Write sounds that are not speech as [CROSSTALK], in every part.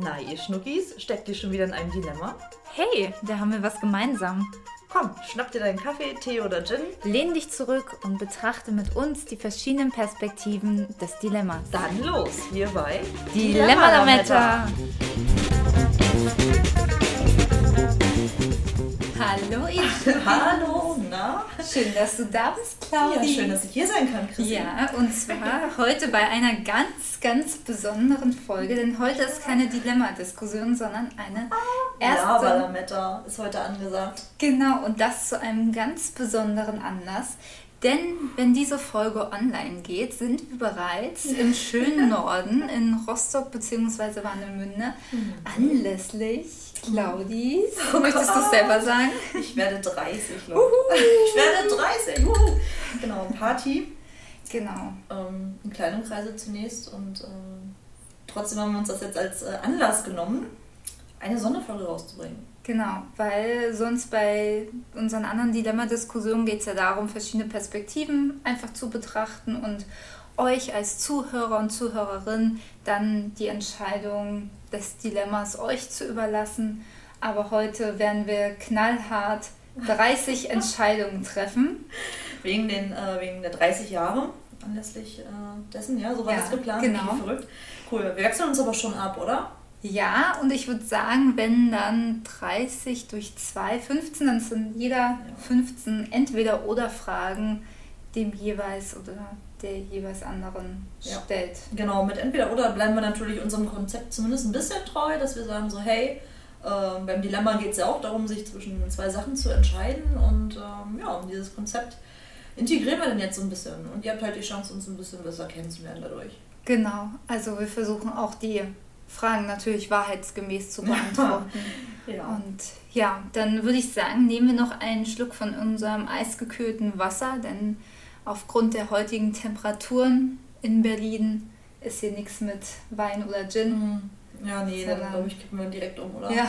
Na, ihr Schnuckis, steckt ihr schon wieder in einem Dilemma? Hey, da haben wir was gemeinsam. Komm, schnapp dir deinen Kaffee, Tee oder Gin. Lehn dich zurück und betrachte mit uns die verschiedenen Perspektiven des Dilemmas. Dann los, hier bei Dilemma-Lametta. Hallo ihr [LAUGHS] Hallo? Schön, dass du da bist, Ja, Claudia. schön, dass ich hier sein kann, Chrissy. Ja, und zwar heute bei einer ganz, ganz besonderen Folge, denn heute ist keine Dilemma-Diskussion, sondern eine erste. Ja, Lametta ist heute angesagt. Genau, und das zu einem ganz besonderen Anlass. Denn wenn diese Folge online geht, sind wir bereits im schönen Norden in Rostock bzw. Warnemünde anlässlich Claudis. Möchtest du es selber sagen? Ich werde 30, Leute. Ich werde 30, wuhu. Genau, Party. Genau. Ähm, in kleinem Kreise zunächst und ähm, trotzdem haben wir uns das jetzt als äh, Anlass genommen, eine Sonderfolge rauszubringen. Genau, weil sonst bei unseren anderen Dilemma-Diskussionen geht es ja darum, verschiedene Perspektiven einfach zu betrachten und euch als Zuhörer und Zuhörerin dann die Entscheidung des Dilemmas euch zu überlassen. Aber heute werden wir knallhart 30 [LAUGHS] Entscheidungen treffen. Wegen, den, äh, wegen der 30 Jahre anlässlich äh, dessen, ja, so war Ja, das geplant. genau. Verrückt. Cool, wir wechseln uns aber schon ab, oder? Ja, und ich würde sagen, wenn dann 30 durch 2, 15, dann sind jeder 15 entweder oder Fragen dem jeweils oder der jeweils anderen Ja. stellt. Genau, mit entweder oder bleiben wir natürlich unserem Konzept zumindest ein bisschen treu, dass wir sagen so, hey, äh, beim Dilemma geht es ja auch darum, sich zwischen zwei Sachen zu entscheiden und ähm, ja, um dieses Konzept integrieren wir dann jetzt so ein bisschen und ihr habt halt die Chance, uns ein bisschen besser kennenzulernen dadurch. Genau, also wir versuchen auch die Fragen natürlich wahrheitsgemäß zu [LAUGHS] beantworten. Ja. Und ja, dann würde ich sagen, nehmen wir noch einen Schluck von unserem eisgekühlten Wasser, denn aufgrund der heutigen Temperaturen in Berlin ist hier nichts mit Wein oder Gin. Mhm. Ja, nee, dann Sondern- glaube ich, kippen wir direkt um, oder? Ja.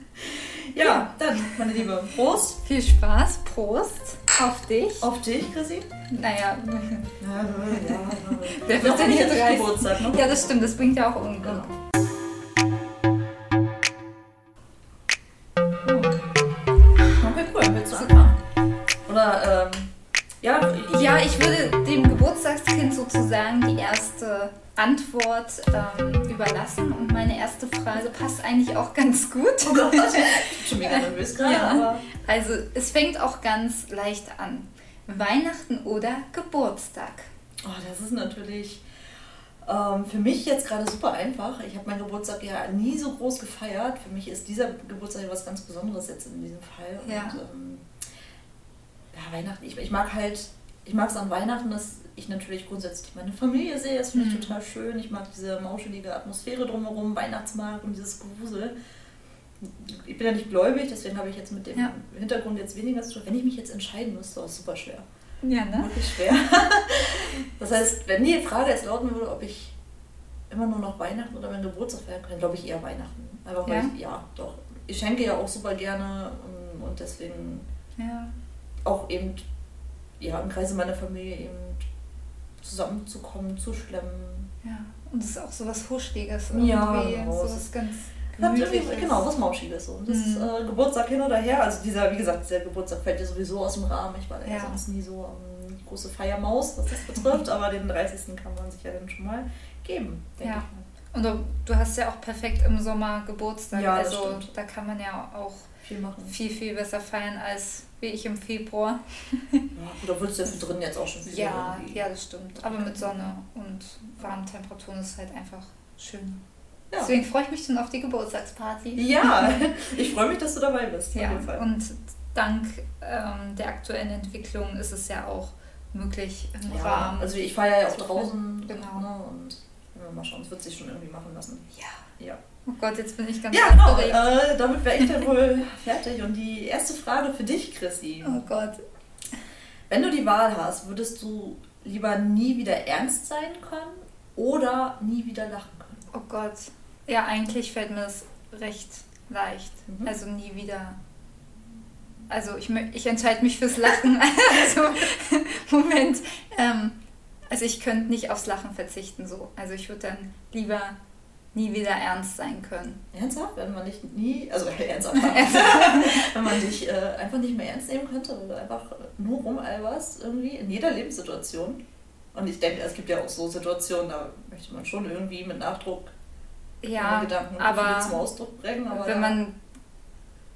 [LAUGHS] ja, dann, meine Liebe, Prost Viel Spaß, Prost auf dich. auf dich, Chrissy. Naja, Ja, ja, ja. Wer wird denn nicht hier 30? Geburtstag, ne? ja, das stimmt, das bringt ja auch um. Genau. Okay, cool. Willst du anfangen? Oder, ähm, ja, ich, Ja, ich würde dem Geburtstagskind sozusagen die Antwort ähm, überlassen und meine erste Frage passt eigentlich auch ganz gut. Oh Gott, [LAUGHS] ich schon mega nervös gerade, Ja. Also es fängt auch ganz leicht an. Weihnachten oder Geburtstag? Oh, das ist natürlich ähm, für mich jetzt gerade super einfach. Ich habe meinen Geburtstag ja nie so groß gefeiert. Für mich ist dieser Geburtstag ja was ganz Besonderes jetzt in diesem Fall. Ja. Und, ähm, ja, Weihnachten, ich, ich mag halt, ich mag es an Weihnachten, dass ich natürlich grundsätzlich meine Familie sehe. Das finde ich Mhm. total schön. Ich mag diese mauschelige Atmosphäre drumherum, Weihnachtsmarkt und dieses Gewusel. Ich bin ja nicht gläubig, deswegen habe ich jetzt mit dem Ja. Hintergrund jetzt weniger zu tun. Wenn ich mich jetzt entscheiden müsste, ist super schwer. Ja, ne? Wirklich schwer. [LAUGHS] Das heißt, wenn die Frage jetzt lauten würde, ob ich immer nur noch Weihnachten oder meinen Geburtstag feiern kann, glaube ich eher Weihnachten. Einfach weil Ja? ich, ja, doch. Ich schenke ja auch super gerne und, und deswegen Ja. auch eben, ja, im Kreise meiner Familie eben zusammenzukommen, zu schlemmen. ja. Und es ist auch so was Huschliges. Ja, irgendwie, genau, So was ganz Hat irgendwie, genau, was Mauschiges. Und das Mhm. äh, Geburtstag hin oder her. Also dieser, wie gesagt, dieser Geburtstag fällt ja sowieso aus dem Rahmen. Ich war ja, Ja. sonst nie so ähm, große Feiermaus, was das betrifft. [LAUGHS] aber den 30. kann man sich ja dann schon mal geben, denke Ja. ich mal. Und du, hast ja auch perfekt im Sommer Geburtstag. Ja, also stimmt. da kann man ja auch Viel machen. viel, viel besser feiern als wie ich im Februar. Ja, oder würdest du ja drin jetzt auch schon viel Ja, irgendwie- ja, das stimmt. Aber mit Sonne und warmen Temperaturen ist es halt einfach schön. Ja. Deswegen freue ich mich schon auf die Geburtstagsparty. ja, [LAUGHS] ich freue mich, dass du dabei bist. auf Ja, jeden Fall. und dank ähm, der aktuellen Entwicklung ist es ja auch möglich im ja, Rahmen. also ich feiere ja auch draußen. Genau. Ne, und wenn wir mal schauen, es wird sich schon irgendwie machen lassen. ja. Ja. Oh Gott, jetzt bin ich ganz Ja, genau. Äh, damit wäre ich dann wohl [LAUGHS] fertig. Und die erste Frage für dich, Chrissy. Oh Gott. Wenn du die Wahl hast, würdest du lieber nie wieder ernst sein können oder nie wieder lachen können? Oh Gott. Ja, eigentlich fällt mir das recht leicht. Mhm. Also nie wieder. Also ich, ich entscheide mich fürs Lachen. [LAUGHS] also [LAUGHS] Moment. Ähm, also ich könnte nicht aufs Lachen verzichten so. Also ich würde dann lieber nie wieder ernst sein können. Ernsthaft? Wenn man dich nie, also [LAUGHS] ernsthaft, wenn man dich äh, einfach nicht mehr ernst nehmen könnte, du einfach nur rumalberst irgendwie in jeder Lebenssituation. Und ich denke, es gibt ja auch so Situationen, da möchte man schon irgendwie mit Nachdruck ja, Gedanken aber zum Ausdruck bringen. Aber wenn man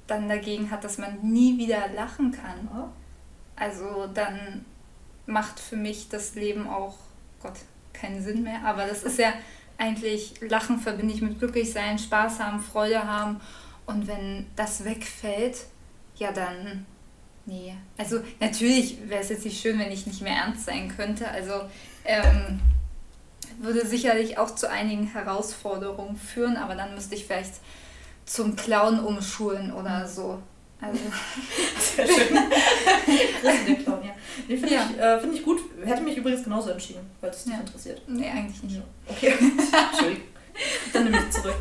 dann dagegen hat, dass man nie wieder lachen kann, ja. also dann macht für mich das Leben auch, Gott, keinen Sinn mehr. Aber das ist ja eigentlich, Lachen verbinde ich mit glücklich sein, Spaß haben, Freude haben. Und wenn das wegfällt, ja dann, nee. Also natürlich wäre es jetzt nicht schön, wenn ich nicht mehr ernst sein könnte. Also ähm, würde sicherlich auch zu einigen Herausforderungen führen, aber dann müsste ich vielleicht zum Clown umschulen oder so. Also. [LAUGHS] Sehr schön. Christen Clown, ja. Nee, finde ja. ich, äh, find ich gut. Hätte mich übrigens genauso entschieden, weil es dich ja. interessiert. Nee, eigentlich nicht. Okay, [LAUGHS] Entschuldigung. Dann nehme ich zurück.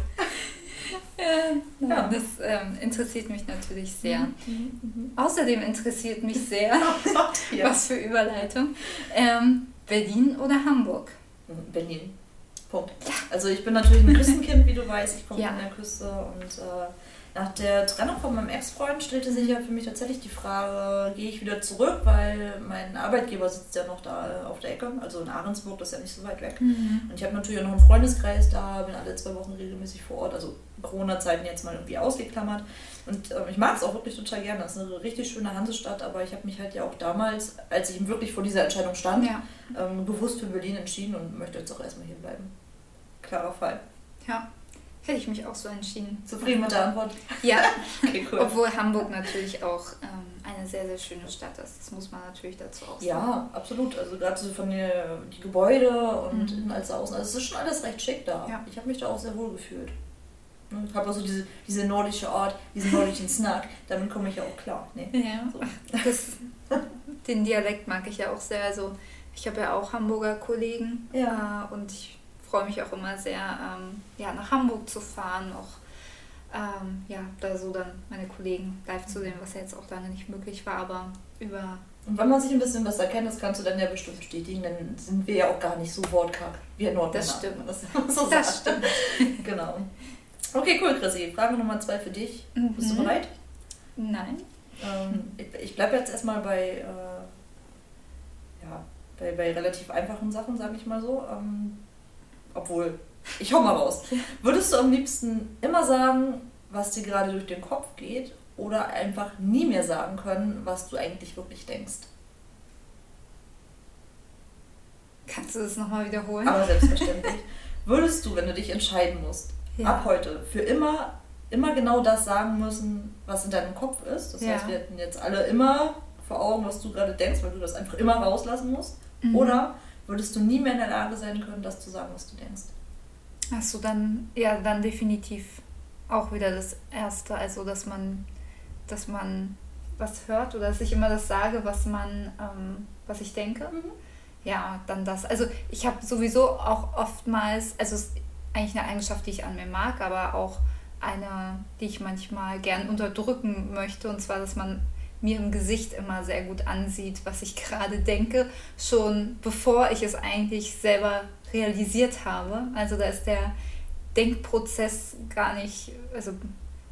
Ja, ja. das ähm, interessiert mich natürlich sehr. Mhm, mhm, mhm. Außerdem interessiert mich sehr, [LAUGHS] ja. was für Überleitung, ähm, Berlin oder Hamburg? Berlin. Punkt. Also ich bin natürlich ein Küstenkind, wie du weißt. Ich komme ja. von der Küste und äh, nach der Trennung von meinem Ex-Freund stellte sich ja für mich tatsächlich die Frage, gehe ich wieder zurück, weil mein Arbeitgeber sitzt ja noch da auf der Ecke, also in Ahrensburg, das ist ja nicht so weit weg. Mhm. Und ich habe natürlich auch noch einen Freundeskreis da, bin alle zwei Wochen regelmäßig vor Ort, also Corona-Zeiten jetzt mal irgendwie ausgeklammert. Und äh, ich mag es auch wirklich total gerne. Das ist eine richtig schöne Hansestadt, aber ich habe mich halt ja auch damals, als ich wirklich vor dieser Entscheidung stand, ja. ähm, bewusst für Berlin entschieden und möchte jetzt auch erstmal hier bleiben. Klarer Fall. Ja. Hätte ich mich auch so entschieden. Zufrieden mit der Antwort? Ja. [LAUGHS] okay, cool. Obwohl Hamburg natürlich auch ähm, eine sehr, sehr schöne Stadt ist. Das muss man natürlich dazu auch sagen. Ja, absolut. Also gerade so von der die Gebäude und mhm. innen als außen. Also es ist schon alles recht schick da. Ja. Ich habe mich da auch sehr wohl gefühlt. Ne, ich habe also diese, diese nordische Art, diesen nordischen Snack, [LAUGHS] damit komme ich ja auch klar. Nee. Ja, so. das, [LAUGHS] den Dialekt mag ich ja auch sehr. Also ich habe ja auch Hamburger Kollegen ja. Äh, und ich freue mich auch immer sehr, ähm, ja, nach Hamburg zu fahren, auch ähm, ja, da so dann meine Kollegen live zu sehen, was ja jetzt auch lange nicht möglich war, aber über. Und wenn man sich ein bisschen was erkennt, das kannst du dann ja bestimmt bestätigen, dann sind wir ja auch gar nicht so wortkarg wie in Nordmänner. Das stimmt. Das, so das stimmt. [LAUGHS] genau. Okay, cool, Chrissy. Frage Nummer zwei für dich. Mhm. Bist du bereit? Nein. Ähm, ich ich bleibe jetzt erstmal bei, äh, ja, bei, bei relativ einfachen Sachen, sage ich mal so. Ähm, obwohl, ich hau mal raus. Würdest du am liebsten immer sagen, was dir gerade durch den Kopf geht oder einfach nie mehr sagen können, was du eigentlich wirklich denkst? Kannst du das nochmal wiederholen? Aber selbstverständlich. [LAUGHS] Würdest du, wenn du dich entscheiden musst, ja. ab heute für immer, immer genau das sagen müssen, was in deinem Kopf ist? Das ja. heißt, wir hätten jetzt alle immer vor Augen, was du gerade denkst, weil du das einfach immer rauslassen musst. Mhm. Oder würdest du nie mehr in der Lage sein können, das zu sagen, was du denkst. Achso, dann, ja, dann definitiv auch wieder das Erste, also dass man, dass man was hört oder dass ich immer das sage, was man, ähm, was ich denke. Mhm. Ja, dann das. Also ich habe sowieso auch oftmals, also es ist eigentlich eine Eigenschaft, die ich an mir mag, aber auch eine, die ich manchmal gern unterdrücken möchte, und zwar, dass man mir im Gesicht immer sehr gut ansieht, was ich gerade denke, schon bevor ich es eigentlich selber realisiert habe. Also da ist der Denkprozess gar nicht, also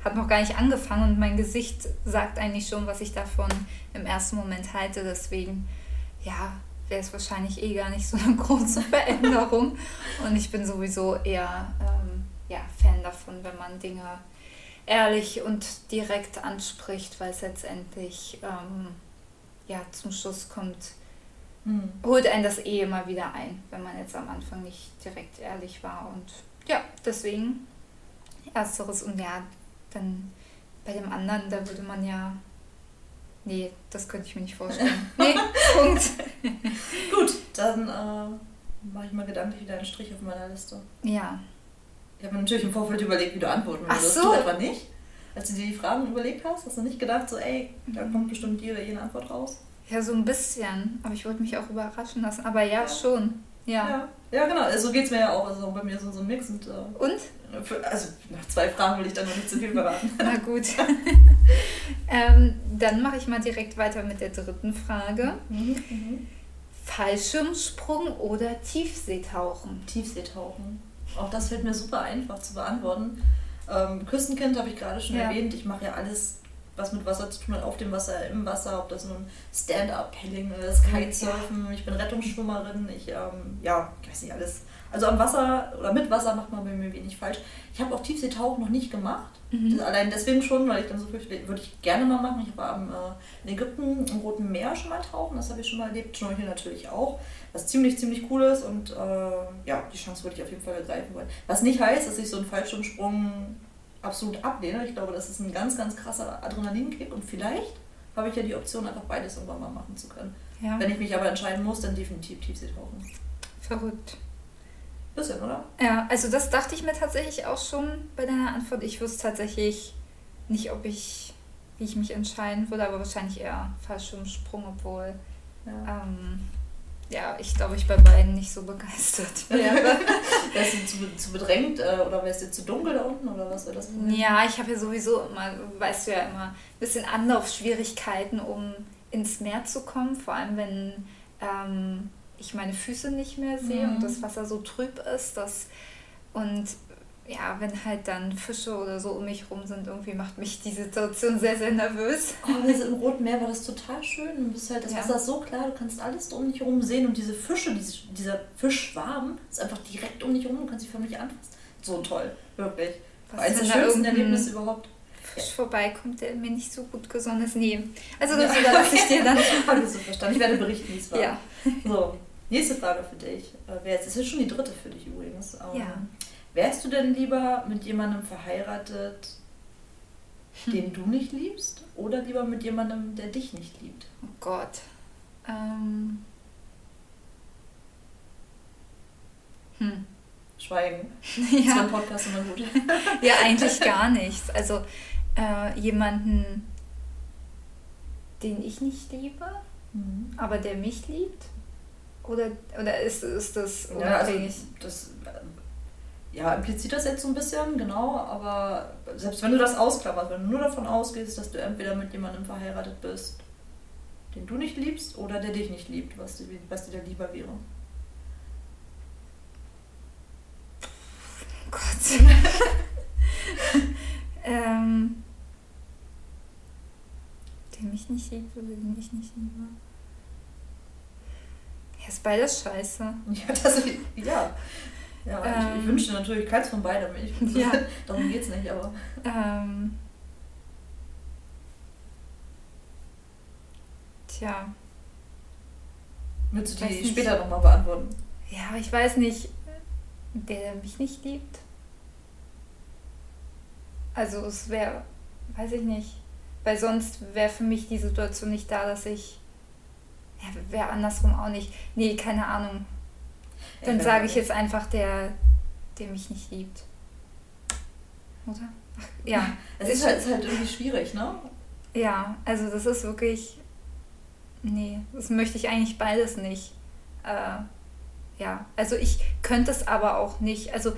hat noch gar nicht angefangen und mein Gesicht sagt eigentlich schon, was ich davon im ersten Moment halte. Deswegen, ja, wäre es wahrscheinlich eh gar nicht so eine [LAUGHS] große Veränderung. Und ich bin sowieso eher ähm, ja, Fan davon, wenn man Dinge ehrlich und direkt anspricht, weil es letztendlich ähm, ja, zum Schluss kommt, hm. holt einen das eh immer wieder ein, wenn man jetzt am Anfang nicht direkt ehrlich war. Und ja, deswegen ersteres und ja, dann bei dem anderen, da würde man ja. Nee, das könnte ich mir nicht vorstellen. [LAUGHS] nee, Punkt. Gut, dann äh, mache ich mal gedanklich wieder einen Strich auf meiner Liste. Ja, ich habe mir natürlich im Vorfeld überlegt, wie du antworten würdest. Ach so. Du etwa nicht? Als du dir die Fragen überlegt hast, hast du nicht gedacht, so, ey, da kommt bestimmt die oder jene Antwort raus? Ja, so ein bisschen. Aber ich wollte mich auch überraschen lassen. Aber ja, ja. schon. Ja. ja. ja. genau. So geht es mir ja auch. Also bei mir ist so ein Mix. Und, äh, und? Für, also nach zwei Fragen will ich dann noch nicht zu viel verraten. [LAUGHS] Na gut. [LAUGHS] ähm, dann mache ich mal direkt weiter mit der dritten Frage. Mhm, mhm. Fallschirmsprung oder Tiefseetauchen? Tiefseetauchen. Auch das fällt mir super einfach zu beantworten. Ähm, Küstenkind habe ich gerade schon ja. erwähnt. Ich mache ja alles, was mit Wasser zu tun hat, auf dem Wasser, im Wasser, ob das nun Stand-Up-Paddling ist, Kitesurfen. Ich bin Rettungsschwimmerin. Ich, ähm, ja, ich weiß nicht, alles. Also am Wasser oder mit Wasser macht man bei mir wenig falsch. Ich habe auch Tiefseetauchen noch nicht gemacht. Mhm. Allein deswegen schon, weil ich dann so viel würde ich gerne mal machen. Ich war am, äh, in Ägypten im Roten Meer schon mal tauchen, das habe ich schon mal erlebt. Schnorcheln natürlich auch, was ziemlich, ziemlich cool ist und äh, ja, die Chance würde ich auf jeden Fall ergreifen wollen. Was nicht heißt, dass ich so einen Fallschirmsprung absolut ablehne. Ich glaube, das ist ein ganz, ganz krasser Adrenalinkick und vielleicht habe ich ja die Option, einfach beides irgendwann mal machen zu können. Ja. Wenn ich mich aber entscheiden muss, dann definitiv Tiefseetauchen. Verrückt. Bisschen, oder? Ja, also das dachte ich mir tatsächlich auch schon bei deiner Antwort. Ich wusste tatsächlich nicht, ob ich, wie ich mich entscheiden würde, aber wahrscheinlich eher Fallschirmsprung, obwohl ja. Ähm, ja, ich glaube, ich bei beiden nicht so begeistert Ja. [LAUGHS] wärst du zu, zu bedrängt äh, oder wärst du zu dunkel da unten oder was wäre das? Problem? Ja, ich habe ja sowieso immer, weißt du ja immer, ein bisschen Anlaufschwierigkeiten, um ins Meer zu kommen, vor allem wenn ähm, ich meine Füße nicht mehr sehe mhm. und das Wasser so trüb ist. Dass, und ja, wenn halt dann Fische oder so um mich rum sind, irgendwie macht mich die Situation sehr, sehr nervös. Oh, also Im Roten Meer war das total schön. Du bist halt, das ja. Wasser ist so klar, du kannst alles um dich herum sehen und diese Fische, diese, dieser Fischschwarm ist einfach direkt um dich herum, du kannst sie förmlich anfassen. So toll, wirklich. Was Eines der schönsten Erlebnisse überhaupt. Fisch vorbeikommt, der mir nicht so gut gesonnen ist. Nee. Also das ja. überlasse ich dir dann. [LAUGHS] Habe ich so verstanden. Ich werde berichten, wie es war. Ja. So, Nächste Frage für dich. Äh, das ist schon die dritte für dich übrigens. Ähm, ja. Wärst du denn lieber mit jemandem verheiratet, den du nicht liebst, oder lieber mit jemandem, der dich nicht liebt? Oh Gott. Ähm. Hm. Schweigen. [LAUGHS] Ja. Das Podcast immer gut. [LAUGHS] ja, eigentlich gar nichts. Also äh, jemanden, den ich nicht liebe, mhm. aber der mich liebt. Oder, oder ist, ist das unabhängig? Ja, also das, ja, impliziert das jetzt so ein bisschen, genau, aber selbst wenn du das ausklapperst, wenn du nur davon ausgehst, dass du entweder mit jemandem verheiratet bist, den du nicht liebst, oder der dich nicht liebt, was dir, was dir da lieber wäre. Gott. [LAUGHS] ähm, der mich nicht liebt oder den ich nicht liebe. Ja, ist beides scheiße. [LAUGHS] Ja, das, ja. ja ähm, ich, ich, ähm. wünsche natürlich keins von beiden. Ich, [LAUGHS] ja. [LAUGHS] Darum geht es nicht, aber. Ähm, tja. Willst du die später nochmal beantworten? Ja, ich weiß nicht, der mich nicht liebt. Also es wäre, weiß ich nicht, weil sonst wäre für mich die Situation nicht da, dass ich ja, wäre andersrum auch nicht. Nee, keine Ahnung. Dann sage ich jetzt einfach der, der mich nicht liebt. Oder? Ach, ja. [LAUGHS] Es ist halt, ist halt irgendwie schwierig, ne? Ja, also das ist wirklich. Nee, das möchte ich eigentlich beides nicht. Äh, ja, also ich könnte es aber auch nicht. Also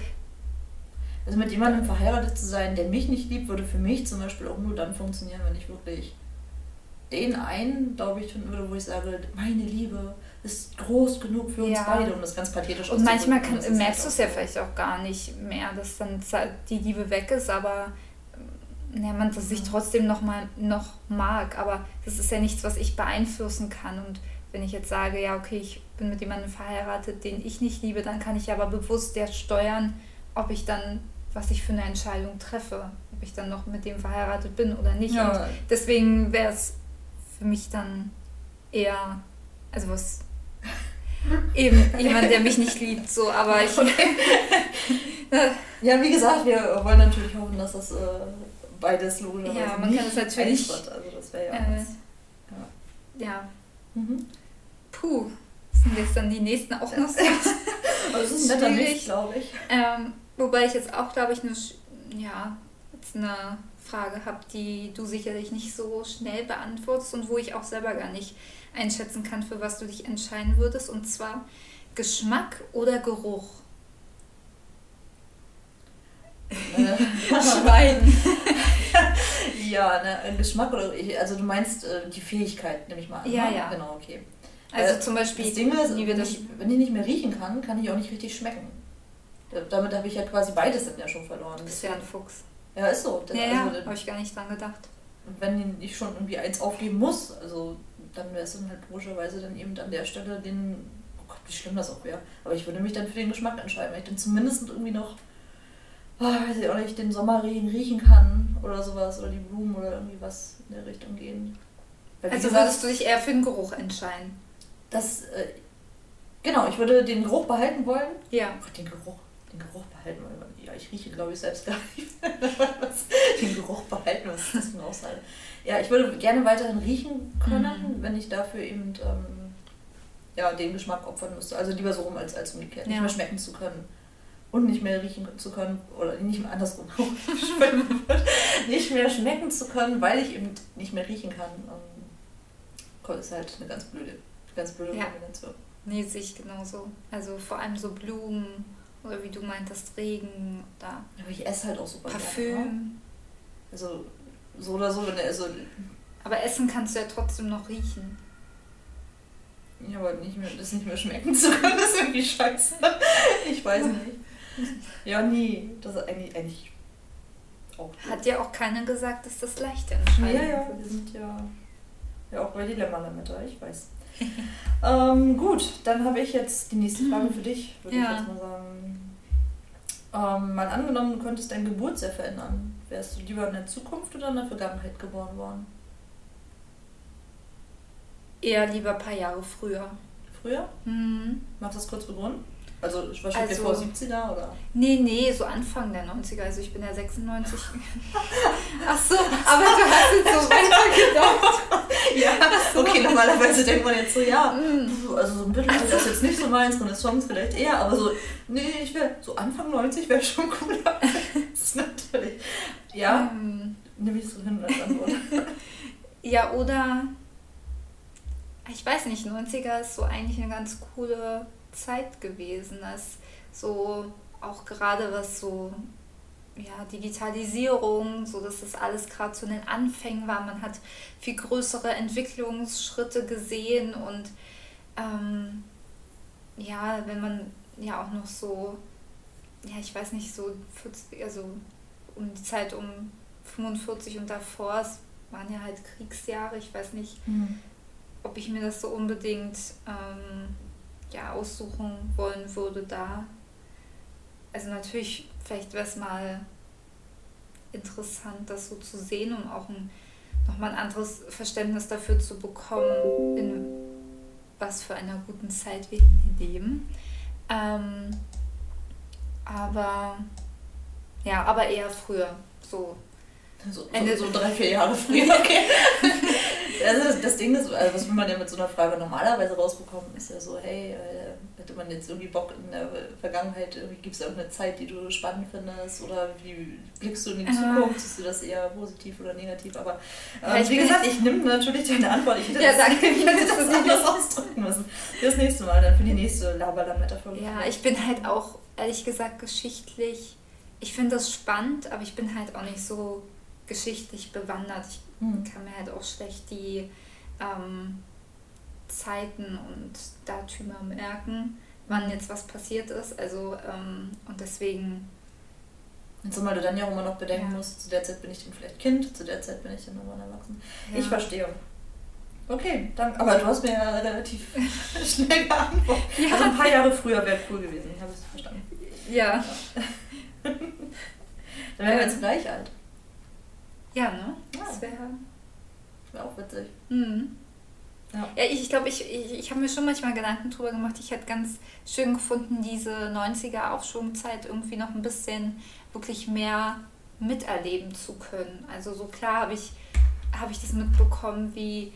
also mit jemandem verheiratet zu sein, der mich nicht liebt, würde für mich zum Beispiel auch nur dann funktionieren, wenn ich wirklich den einen, glaube ich, finden würde, wo ich sage, meine Liebe ist groß genug für uns ja. beide, um das ganz pathetisch Und manchmal kann, und merkst halt du es ja vielleicht auch gar nicht mehr, dass dann die Liebe weg ist, aber ja, man das sich trotzdem noch mal noch mag. Aber das ist ja nichts, was ich beeinflussen kann. Und wenn ich jetzt sage, ja, okay, ich bin mit jemandem verheiratet, den ich nicht liebe, dann kann ich aber bewusst der steuern, ob ich dann, was ich für eine Entscheidung treffe, ob ich dann noch mit dem verheiratet bin oder nicht. Ja. Und deswegen wäre es für mich dann eher, also was [LAUGHS] eben jemand, der mich nicht liebt, so, aber ich. ja, wie gesagt, wir wollen natürlich hoffen, dass das äh, beides ist. Ja, man kann es natürlich. Also das wäre ja, äh, ja. ja. Mhm. Puh, sind jetzt dann die nächsten auch noch so. [LAUGHS] das ist netter glaube ich. Ähm, wobei ich jetzt auch, glaube ich, eine, ja, jetzt eine Frage habe, die du sicherlich nicht so schnell beantwortest und wo ich auch selber gar nicht einschätzen kann, für was du dich entscheiden würdest. Und zwar Geschmack oder Geruch? Äh, [LAUGHS] Schwein. [LAUGHS] ja, ne, Geschmack oder also du meinst äh, die Fähigkeit, nehme ich mal an. Ja, ne? ja. Genau, okay. Also äh, zum Beispiel. Das Ding ist, wenn ich, wenn ich nicht mehr riechen kann, kann ich auch nicht richtig schmecken. damit habe ich ja quasi beides dann ja schon verloren. Du bist ja ein Fuchs. Ja, ist so. ja, ja, also, habe ich gar nicht dran gedacht. Wenn ich schon irgendwie eins aufgeben muss, also dann wäre es dann halt logischerweise dann eben an der Stelle den, oh Gott, wie schlimm das auch wäre. Aber ich würde mich dann für den Geschmack entscheiden, weil ich dann zumindest irgendwie noch, oh, weiß ich auch nicht, den Sommerregen riechen kann oder sowas oder die Blumen oder irgendwie was in der Richtung gehen. Weil, also gesagt, würdest du dich eher für den Geruch entscheiden? Das, äh, genau, ich würde den Geruch behalten wollen. Ja. Oh, den Geruch, den Geruch behalten wollen. Ich rieche, glaube ich, selbst gar nicht. [LAUGHS] den Geruch behalten, was das für ein Aussage? Ja, ich würde gerne weiterhin riechen können, mhm. wenn ich dafür eben ähm, ja, den Geschmack opfern müsste. Also lieber so rum als, als umgekehrt. Ja. Nicht mehr schmecken zu können und nicht mehr riechen zu können, oder nicht mehr andersrum, [LAUGHS] nicht mehr schmecken zu können, weil ich eben nicht mehr riechen kann. Ähm, ist halt eine ganz blöde, ganz blöde ja. Kombination. Nee, sehe ich genauso. Also vor allem so Blumen oder wie du meintest, Regen oder. Aber ich esse halt auch super Parfüm. Gerne, ne? Also so oder so, wenn er also. Aber essen kannst du ja trotzdem noch riechen. Ja, aber nicht mehr, das nicht mehr schmecken zu können, [LAUGHS] ist irgendwie scheiße. Ich weiß nicht. Ja, nie. Das ist eigentlich, eigentlich auch. Gut. Hat ja auch keiner gesagt, dass das leichter entscheiden Ja, ja, wir sind ja, ja auch bei Dilemma damit, ich weiß. [LAUGHS] ähm, gut, dann habe ich jetzt die nächste Frage für dich, würde ja. ich jetzt mal sagen. Ähm, mal angenommen, du könntest dein Geburtsjahr verändern. Wärst du lieber in der Zukunft oder in der Vergangenheit geboren worden? Eher lieber ein paar Jahre früher. Früher? Mhm. Magst du das kurz begründen? Also wahrscheinlich also, vor 70er oder? Nee, nee, so Anfang der 90er. Also ich bin ja 96. [LAUGHS] Ach so, aber du hast jetzt so weiter [LAUGHS] gedacht. ja, so. okay, normalerweise denkt man jetzt so, ja, mm. also so ein bisschen also, ist jetzt nicht so meins, Songs vielleicht eher, aber so, nee, ich wäre so Anfang 90 wäre schon cooler. [LAUGHS] das ist natürlich. Ja, ähm, nehme ich so hin als Antwort. ja, oder ich weiß nicht, 90er ist so eigentlich eine ganz coole Zeit gewesen ist. So auch gerade was so ja, Digitalisierung, so dass das alles gerade zu den Anfängen war. Man hat viel größere Entwicklungsschritte gesehen und ähm, ja, wenn man ja auch noch so, ja, ich weiß nicht, so 40, also um die Zeit um 45 und davor, es waren ja halt Kriegsjahre, ich weiß nicht, mhm. ob ich mir das so unbedingt ähm, ja, aussuchen wollen würde, da. Also natürlich, vielleicht wäre es mal interessant, das so zu sehen, um auch ein, nochmal ein anderes Verständnis dafür zu bekommen, in was für einer guten Zeit wir leben. Ähm, aber ja, aber eher früher. So so, Ende so, so drei, vier Jahre früher. Okay. [LAUGHS] also das Ding ist, also was will man ja mit so einer Frage normalerweise rausbekommen, ist ja so, hey, äh, hätte man jetzt irgendwie Bock in der Vergangenheit, gibt es irgendeine Zeit, die du spannend findest oder wie blickst du in die Zukunft, siehst du das eher positiv oder negativ, aber äh, ja, wie gesagt, ich nehme natürlich deine Antwort, ich hätte, ja, das, [LAUGHS] ich hätte das [LAUGHS] anders ausdrücken müssen. Das nächste Mal, dann für die nächste Laberlametta-Folge. Ja, ich bin halt auch, ehrlich gesagt, geschichtlich, ich finde das spannend, aber ich bin halt auch nicht so geschichtlich bewandert. Ich mhm. kann mir halt auch schlecht die ähm, Zeiten und Datümer merken, wann jetzt was passiert ist. Also ähm, und deswegen. Und zumal du dann ja auch immer noch bedenken ja. musst, zu der Zeit bin ich dann vielleicht Kind, zu der Zeit bin ich dann irgendwann erwachsen. Ja. Ich verstehe. Okay, danke. Aber du hast mir ja relativ [LAUGHS] schnell geantwortet. Ja. Also ein paar Jahre früher wäre cool gewesen, ich habe es verstanden. Ja. ja. [LAUGHS] dann wären wir jetzt gleich alt. Ja, ne? Ja. Das wäre wär auch witzig. Mhm. Ja. ja, ich glaube, ich, ich, ich habe mir schon manchmal Gedanken drüber gemacht. Ich hätte ganz schön gefunden, diese 90er Aufschwungzeit irgendwie noch ein bisschen wirklich mehr miterleben zu können. Also so klar habe ich, hab ich das mitbekommen, wie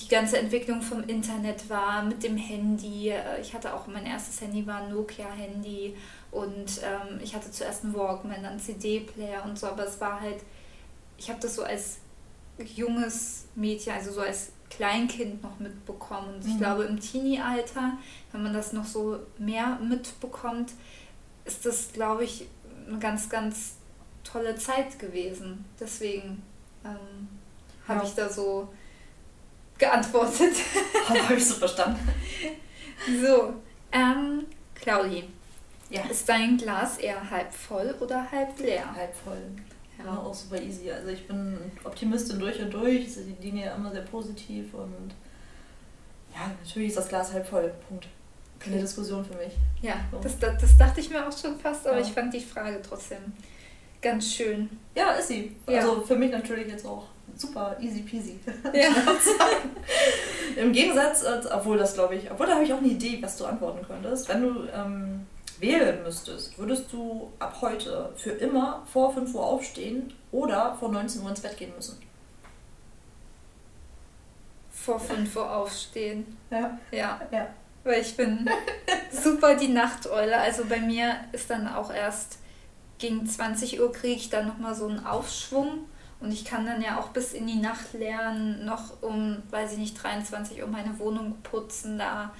die ganze Entwicklung vom Internet war, mit dem Handy. Ich hatte auch mein erstes Handy war ein Nokia-Handy und ähm, ich hatte zuerst einen Walkman, dann CD-Player und so, aber es war halt ich habe das so als junges Mädchen, also so als Kleinkind noch mitbekommen. Und ich mhm. glaube, im Teenie-Alter, wenn man das noch so mehr mitbekommt, ist das, glaube ich, eine ganz, ganz tolle Zeit gewesen. Deswegen ähm, habe ja. ich da so geantwortet. [LAUGHS] habe ich so verstanden. [LAUGHS] So, ähm, Claudi, Ja. Ist dein Glas eher halb voll oder halb leer? Halb voll. Ja, auch super easy. Also ich bin Optimistin durch und durch. Ich sehe die Dinge ja immer sehr positiv und ja, natürlich ist das Glas halb voll. Punkt. Keine okay. Diskussion für mich. Ja, so. das, das, das, dachte ich mir auch schon fast, aber ja. ich fand die Frage trotzdem ganz schön. Ja, ist sie. Ja. Also für mich natürlich jetzt auch super easy peasy. [LAUGHS] Ja. Im Gegensatz, obwohl das glaube ich, obwohl da habe ich auch eine Idee, was du antworten könntest. Wenn du ähm, wählen müsstest, würdest du ab heute für immer vor 5 Uhr aufstehen oder vor 19 Uhr ins Bett gehen müssen? Vor 5 Uhr aufstehen. Ja. Ja. ja. Weil ich bin [LAUGHS] super die Nachteule. Also bei mir ist dann auch erst gegen 20 Uhr kriege ich dann nochmal so einen Aufschwung. Und ich kann dann ja auch bis in die Nacht lernen, noch um, weiß ich nicht, 23 Uhr meine Wohnung putzen, da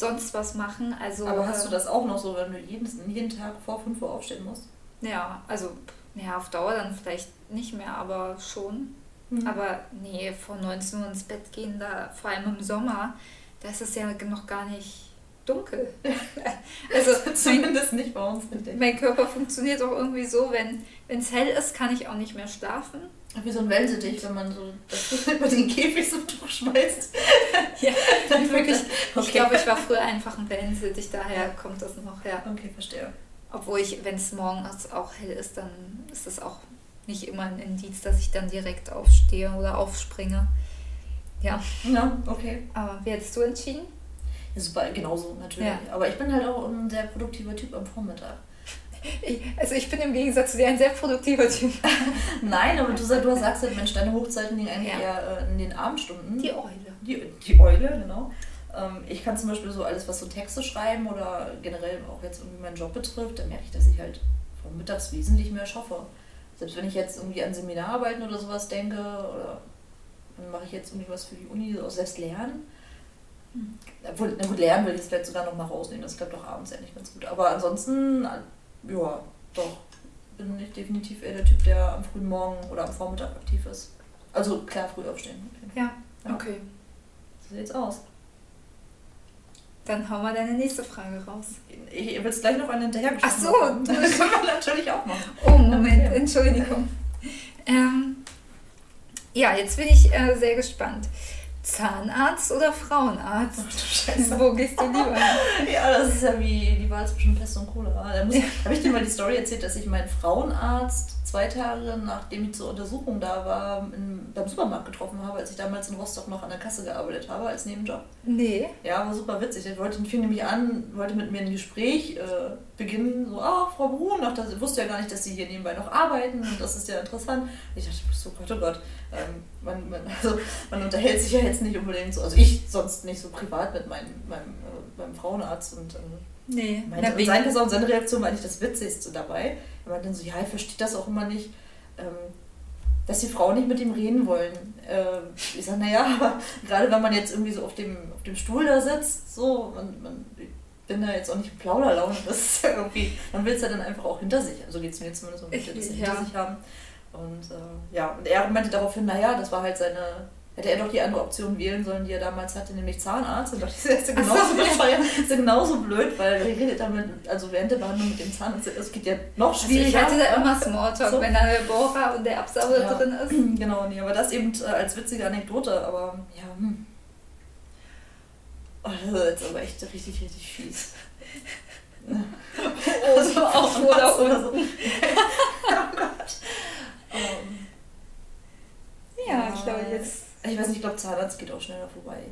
sonst was machen. Also, Aber hast du äh, das auch noch so, wenn du jeden, jeden Tag vor 5 Uhr aufstehen musst? Ja, also ja, auf Dauer dann vielleicht nicht mehr, aber schon. Mhm. Aber nee, vor 19 Uhr ins Bett gehen, da vor allem im Sommer, da ist es ja noch gar nicht dunkel. [LAUGHS] also zumindest nicht bei uns. Mein Körper funktioniert auch irgendwie so, wenn es hell ist, kann ich auch nicht mehr schlafen. Wie so ein Wellensittich, wenn man so das [LAUGHS] über den Käfig so durchschmeißt. [LAUGHS] ja, dann wirklich. Okay. Ich glaube, ich war früher einfach ein Wellensittich, daher kommt das noch. Ja. Okay, verstehe. Obwohl ich, wenn es morgens auch hell ist, dann ist das auch nicht immer ein Indiz, dass ich dann direkt aufstehe oder aufspringe. Ja. Ja, okay. Aber wie hättest du entschieden? Super, genauso natürlich. Ja. Aber ich bin halt auch ein sehr produktiver Typ am Vormittag. Ich, also ich bin im Gegensatz zu dir ein sehr produktiver Typ. [LAUGHS] Nein, aber du, du sagst halt, Mensch, deine Hochzeiten liegen eigentlich ja. eher äh, in den Abendstunden. Die Eule. Die, die Eule, genau. Ähm, ich kann zum Beispiel so alles, was so Texte schreiben oder generell auch jetzt irgendwie meinen Job betrifft, dann merke ich, dass ich halt vormittags wesentlich mehr schaffe. Selbst wenn ich jetzt irgendwie an Seminararbeiten oder sowas denke oder dann mache ich jetzt irgendwie was für die Uni, auch selbst lernen. Obwohl, na gut, lernen will ich es vielleicht sogar noch mal rausnehmen, das klappt doch abends ja nicht ganz gut. Aber ansonsten ja, doch. Bin ich definitiv eher der Typ, der am frühen Morgen oder am Vormittag aktiv ist. Also klar, früh aufstehen. Ja, ja, okay. So sieht's aus. Dann hau mal deine nächste Frage raus. Ich will es gleich noch eine hinterher Ach so, [LAUGHS] das können wir natürlich auch machen. Oh, Moment, okay. Entschuldigung. Ähm, ja, jetzt bin ich äh, sehr gespannt. Zahnarzt oder Frauenarzt? Ach, Scheiße. Wo gehst du lieber [LAUGHS] Ja, das ist ja wie die Wahl zwischen Pest und Cholera. Da ja. habe ich dir mal die Story erzählt, dass ich meinen Frauenarzt zwei Tage nachdem ich zur Untersuchung da war, in, beim Supermarkt getroffen habe, als ich damals in Rostock noch an der Kasse gearbeitet habe, als Nebenjob. Nee. Ja, war super witzig. Er wollte, fing nämlich an, wollte mit mir ein Gespräch äh, beginnen, so, ah, Frau Brun, ach, das, wusste ja gar nicht, dass Sie hier nebenbei noch arbeiten und das ist ja interessant. Ich dachte, so Gott, oh Gott, ähm, man, man, [LAUGHS] also, man unterhält sich ja jetzt nicht unbedingt so, also ich sonst nicht so privat mit meinem, meinem, äh, meinem Frauenarzt und ähm, Nee. Meinte, und sein Person, seine Reaktion war eigentlich das Witzigste dabei. Er meinte dann so, ja, er versteht das auch immer nicht, ähm, dass die Frauen nicht mit ihm reden wollen. Ähm, ich sage, naja, [LAUGHS] aber gerade wenn man jetzt irgendwie so auf dem, auf dem Stuhl da sitzt, so, man, man bin da jetzt auch nicht in Plauderlaune, das ist ja irgendwie, man will es ja dann einfach auch hinter sich. Also geht es mir zumindest um, dass sie ja. hinter sich haben. Und äh, ja, und er meinte daraufhin, naja, das war halt seine hätte er doch die andere Option wählen sollen, die er damals hatte, nämlich Zahnarzt. Und dachte ich, [LAUGHS] das ist ja genauso, bescheuert, ist ja genauso blöd, weil er redet damit, also während der Behandlung mit dem Zahnarzt, das geht ja noch schwieriger. Also ich hatte da immer Smalltalk, so. wenn da der Bohrer und der Absauger ja. drin ist. [CLEARS THROAT] Genau, nee, aber das eben äh, als witzige Anekdote, aber ja, hm. Oh, das ist jetzt aber echt richtig, richtig fies. [LAUGHS] [LAUGHS] also auch oder, so. oh Gott. Um, ja, ja, ich glaube jetzt ich weiß nicht, ich glaube, Zahnarzt geht auch schneller vorbei.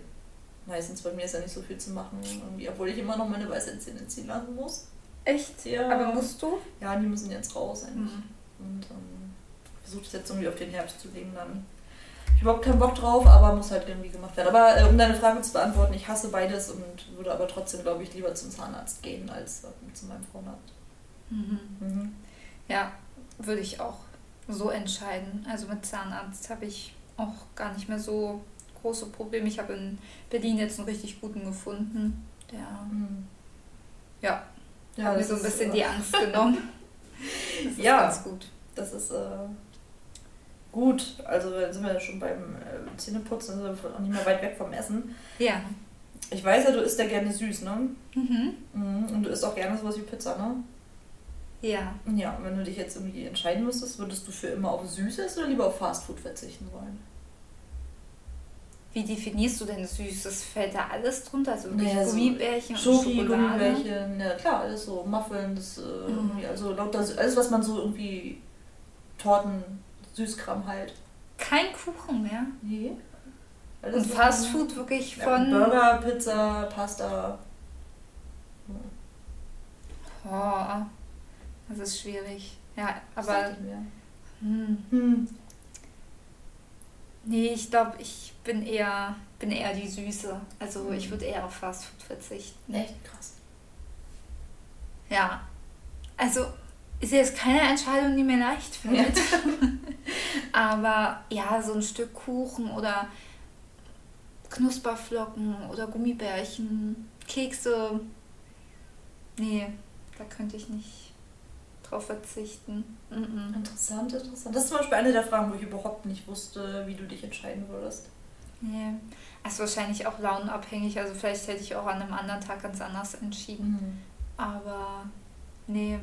Meistens bei mir ist ja nicht so viel zu machen, irgendwie, obwohl ich immer noch meine weißen Zähne ziehen lassen muss. Echt? Ja. Aber musst du? Ja, die müssen jetzt raus eigentlich. Mhm. Und ähm, versuche es jetzt irgendwie auf den Herbst zu legen dann. Ich habe überhaupt keinen Bock drauf, aber muss halt irgendwie gemacht werden. Aber äh, um deine Frage zu beantworten, ich hasse beides und würde aber trotzdem, glaube ich, lieber zum Zahnarzt gehen als äh, zu meinem Frauenarzt. Mhm. Mhm. Ja, würde ich auch so entscheiden. Also mit Zahnarzt habe ich auch gar nicht mehr so große Probleme. Ich habe in Berlin jetzt einen richtig guten gefunden. Der, mhm. ja, ja hat mir so ein bisschen ist, die Angst genommen. [LAUGHS] Das ist ja, ganz gut. Das ist äh, gut. Also sind wir schon beim äh, Zähneputzen, sind wir auch nicht mehr weit weg vom Essen. Ja. ich weiß ja, du isst ja gerne süß, ne? Mhm. mhm. Und du isst auch gerne sowas wie Pizza, ne? Ja. Ja, und wenn du dich jetzt irgendwie entscheiden müsstest, würdest du für immer auf Süßes oder lieber auf Fastfood verzichten wollen? Wie definierst du denn Süßes? Fällt da alles drunter? Also wirklich naja, Gummibärchen so Schoki, Gummibärchen, ja klar, alles so, Muffins, äh, mhm. also lauter, alles, was man so irgendwie Torten, Süßkram halt. Kein Kuchen mehr? Nee. Alles Und Fastfood wirklich von... Ja, Burger, Pizza, Pasta. Oh, das ist schwierig. Ja, aber... Hm. Hm. Nee, ich glaube, ich bin eher, bin eher die Süße. Also mhm. ich würde eher auf Fastfood verzichten. Echt krass. Ja. Also ist jetzt keine Entscheidung, die mir leicht fällt. Ja. [LAUGHS] Aber ja, so ein Stück Kuchen oder Knusperflocken oder Gummibärchen, Kekse. Nee, da könnte ich nicht drauf verzichten. Mm -mm. Interessant, interessant. Das ist zum Beispiel eine der Fragen, wo ich überhaupt nicht wusste, wie du dich entscheiden würdest. Nee. Es ist wahrscheinlich auch launenabhängig. Also vielleicht hätte ich auch an einem anderen Tag ganz anders entschieden. Mhm. Aber nee.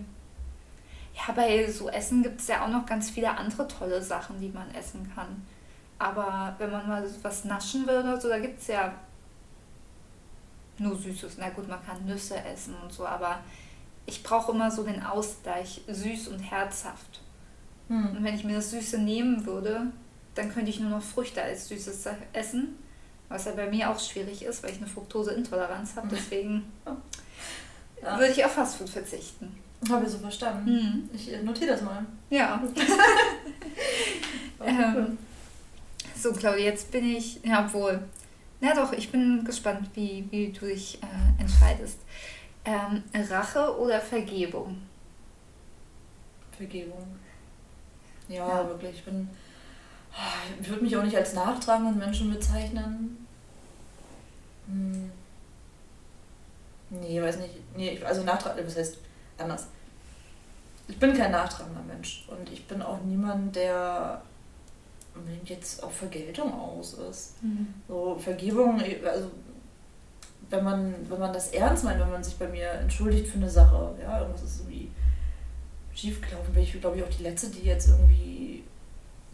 Ja, bei so Essen gibt es ja auch noch ganz viele andere tolle Sachen, die man essen kann. Aber wenn man mal was naschen will oder so, da gibt es ja nur Süßes. Na gut, man kann Nüsse essen und so, aber ich brauche immer so den Ausgleich, süß und herzhaft. Hm. Und wenn ich mir das Süße nehmen würde, dann könnte ich nur noch Früchte als Süßes essen. Was ja bei mir auch schwierig ist, weil ich eine Fructoseintoleranz habe. Deswegen ja. würde ich auf Fastfood verzichten. Habe ich so verstanden. Mhm. Ich äh, notiere das mal. Ja. [LAUGHS] [LAUGHS] ähm, so, Claudia, jetzt bin ich, ja, obwohl, na doch, ich bin gespannt, wie, wie du dich äh, entscheidest. Ähm, Rache oder Vergebung? Vergebung. Ja, ja, wirklich. Ich bin. Ich würde mich auch nicht als nachtragenden Menschen bezeichnen. Hm. Nee, weiß nicht. Nee, also nachtragend, was heißt anders? Ich bin kein nachtragender Mensch und ich bin auch niemand, der jetzt auf Vergeltung aus ist. Mhm. So, Vergebung, also wenn man, wenn man das ernst meint, wenn man sich bei mir entschuldigt für eine Sache, ja, irgendwas ist irgendwie schiefgelaufen, bin ich, glaube ich, auch die Letzte, die jetzt irgendwie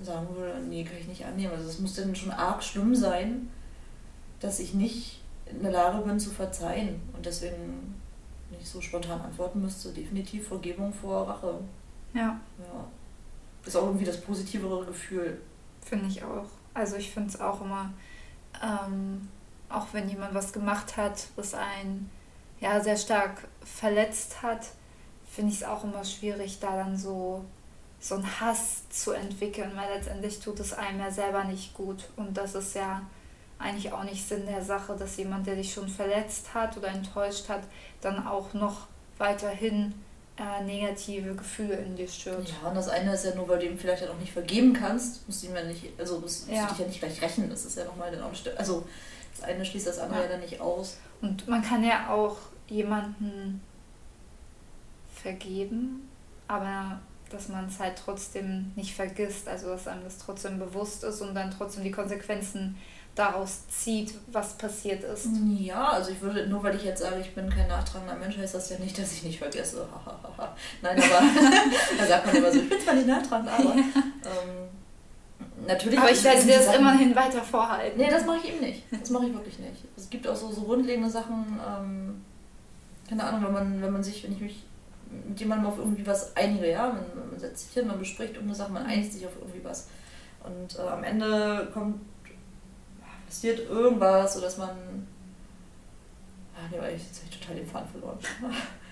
sagen würde, nee, kann ich nicht annehmen. Also es muss dann schon arg schlimm sein, dass ich nicht in der Lage bin zu verzeihen und deswegen nicht so spontan antworten müsste, definitiv Vergebung vor Rache. Ja. Ja. Ist auch irgendwie das positivere Gefühl. Finde ich auch. Also ich finde es auch immer, ähm, auch wenn jemand was gemacht hat, was einen ja sehr stark verletzt hat, finde ich es auch immer schwierig, da dann so so einen Hass zu entwickeln, weil letztendlich tut es einem ja selber nicht gut. Und das ist ja eigentlich auch nicht Sinn der Sache, dass jemand, der dich schon verletzt hat oder enttäuscht hat, dann auch noch weiterhin äh, negative Gefühle in dir stört. Ja, und das eine ist ja nur, weil du ihm vielleicht auch nicht vergeben kannst, musst du ihm ja nicht, also musst, musst ja. du dich ja nicht gleich rächen. Das ist ja nochmal dann auch Also das eine schließt das andere ja. dann nicht aus. Und man kann ja auch jemanden vergeben, aber dass man es halt trotzdem nicht vergisst, also dass einem das trotzdem bewusst ist und dann trotzdem die Konsequenzen daraus zieht, was passiert ist. Ja, also ich würde, nur weil ich jetzt sage, ich bin kein nachtragender Mensch, heißt das ja nicht, dass ich nicht vergesse. [LAUGHS] Nein, aber [LAUGHS] da sagt man immer so, ich bin zwar nicht nachtragend, aber [LAUGHS] ähm, natürlich. Aber ich werde dir das immerhin weiter vorhalten. Nee, das mache ich eben nicht. Das mache ich wirklich nicht. Es gibt auch so, so grundlegende Sachen, ähm, keine Ahnung, wenn man, wenn man sich, wenn ich mich mit jemandem auf irgendwie was einige, ja, man, man setzt sich hin, man bespricht irgendeine Sache, man einigt sich auf irgendwie was. Und äh, am Ende kommt passiert irgendwas oder dass man. Ach nee, jetzt habe ich total den Faden verloren.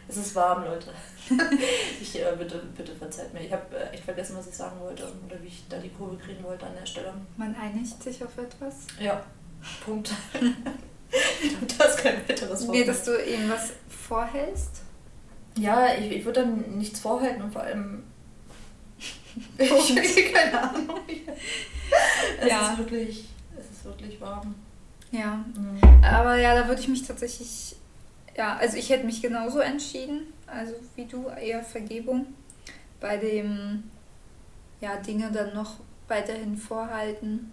Es ist warm, Leute. [LAUGHS] ich, äh, bitte, bitte verzeiht mir. Ich habe äh, echt vergessen, was ich sagen wollte oder wie ich da die Kurve kriegen wollte an der Stelle. Man einigt sich auf etwas? Ja, Punkt. [LAUGHS] das ist kein weiteres Wort. Nee, dass du ihm was vorhältst? Ja, ich, ich würde dann nichts vorhalten und vor allem. [LAUGHS] ich habe keine Ahnung. es ja. ist wirklich ist wirklich warm. Ja. Mhm. Aber ja, da würde ich mich tatsächlich. Ja, also ich hätte mich genauso entschieden, also wie du, eher Vergebung. Bei dem, ja, Dinge dann noch weiterhin vorhalten,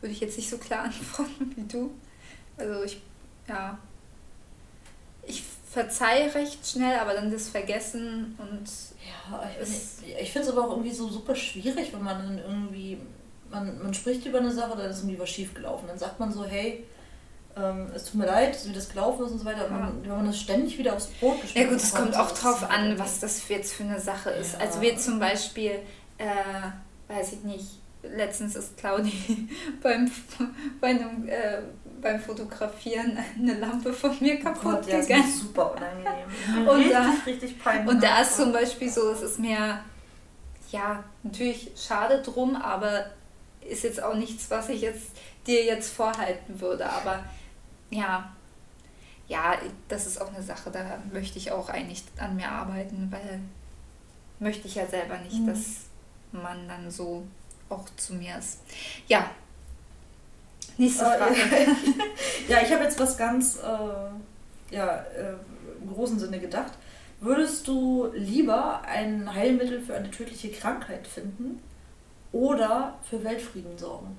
würde ich jetzt nicht so klar [LAUGHS] antworten wie du. Also ich ja. Ich verzeihe recht schnell, aber dann das Vergessen und. Ja, ich, ich finde es aber auch irgendwie so super schwierig, wenn man dann irgendwie. Man, man spricht über eine Sache, dann ist irgendwie was schief gelaufen. Dann sagt man so, hey, ähm, es tut mir leid, wie das gelaufen ist und so weiter. Ja. Man, wenn man das ständig wieder aufs Brot gespielt Ja gut, es kommt auch drauf an, was das jetzt für eine Sache ist. Ja. Also wir zum Beispiel, äh, weiß ich nicht, letztens ist Claudi [LAUGHS] beim, bei einem, äh, beim Fotografieren eine Lampe von mir kaputt oh Gott, gegangen. Ja, ist super unangenehm. [LAUGHS] und richtig, da, richtig peinlich. Und da ist zum Beispiel so, es ist mir ja natürlich schade drum, aber ist jetzt auch nichts, was ich jetzt dir jetzt vorhalten würde. Aber ja, ja, das ist auch eine Sache, da möchte ich auch eigentlich an mir arbeiten, weil möchte ich ja selber nicht, mhm. dass man dann so auch zu mir ist. Ja, nächste äh, Frage. [LAUGHS] [LAUGHS] ja, ich habe jetzt was ganz äh, ja, äh, im großen Sinne gedacht. Würdest du lieber ein Heilmittel für eine tödliche Krankheit finden oder für Weltfrieden sorgen?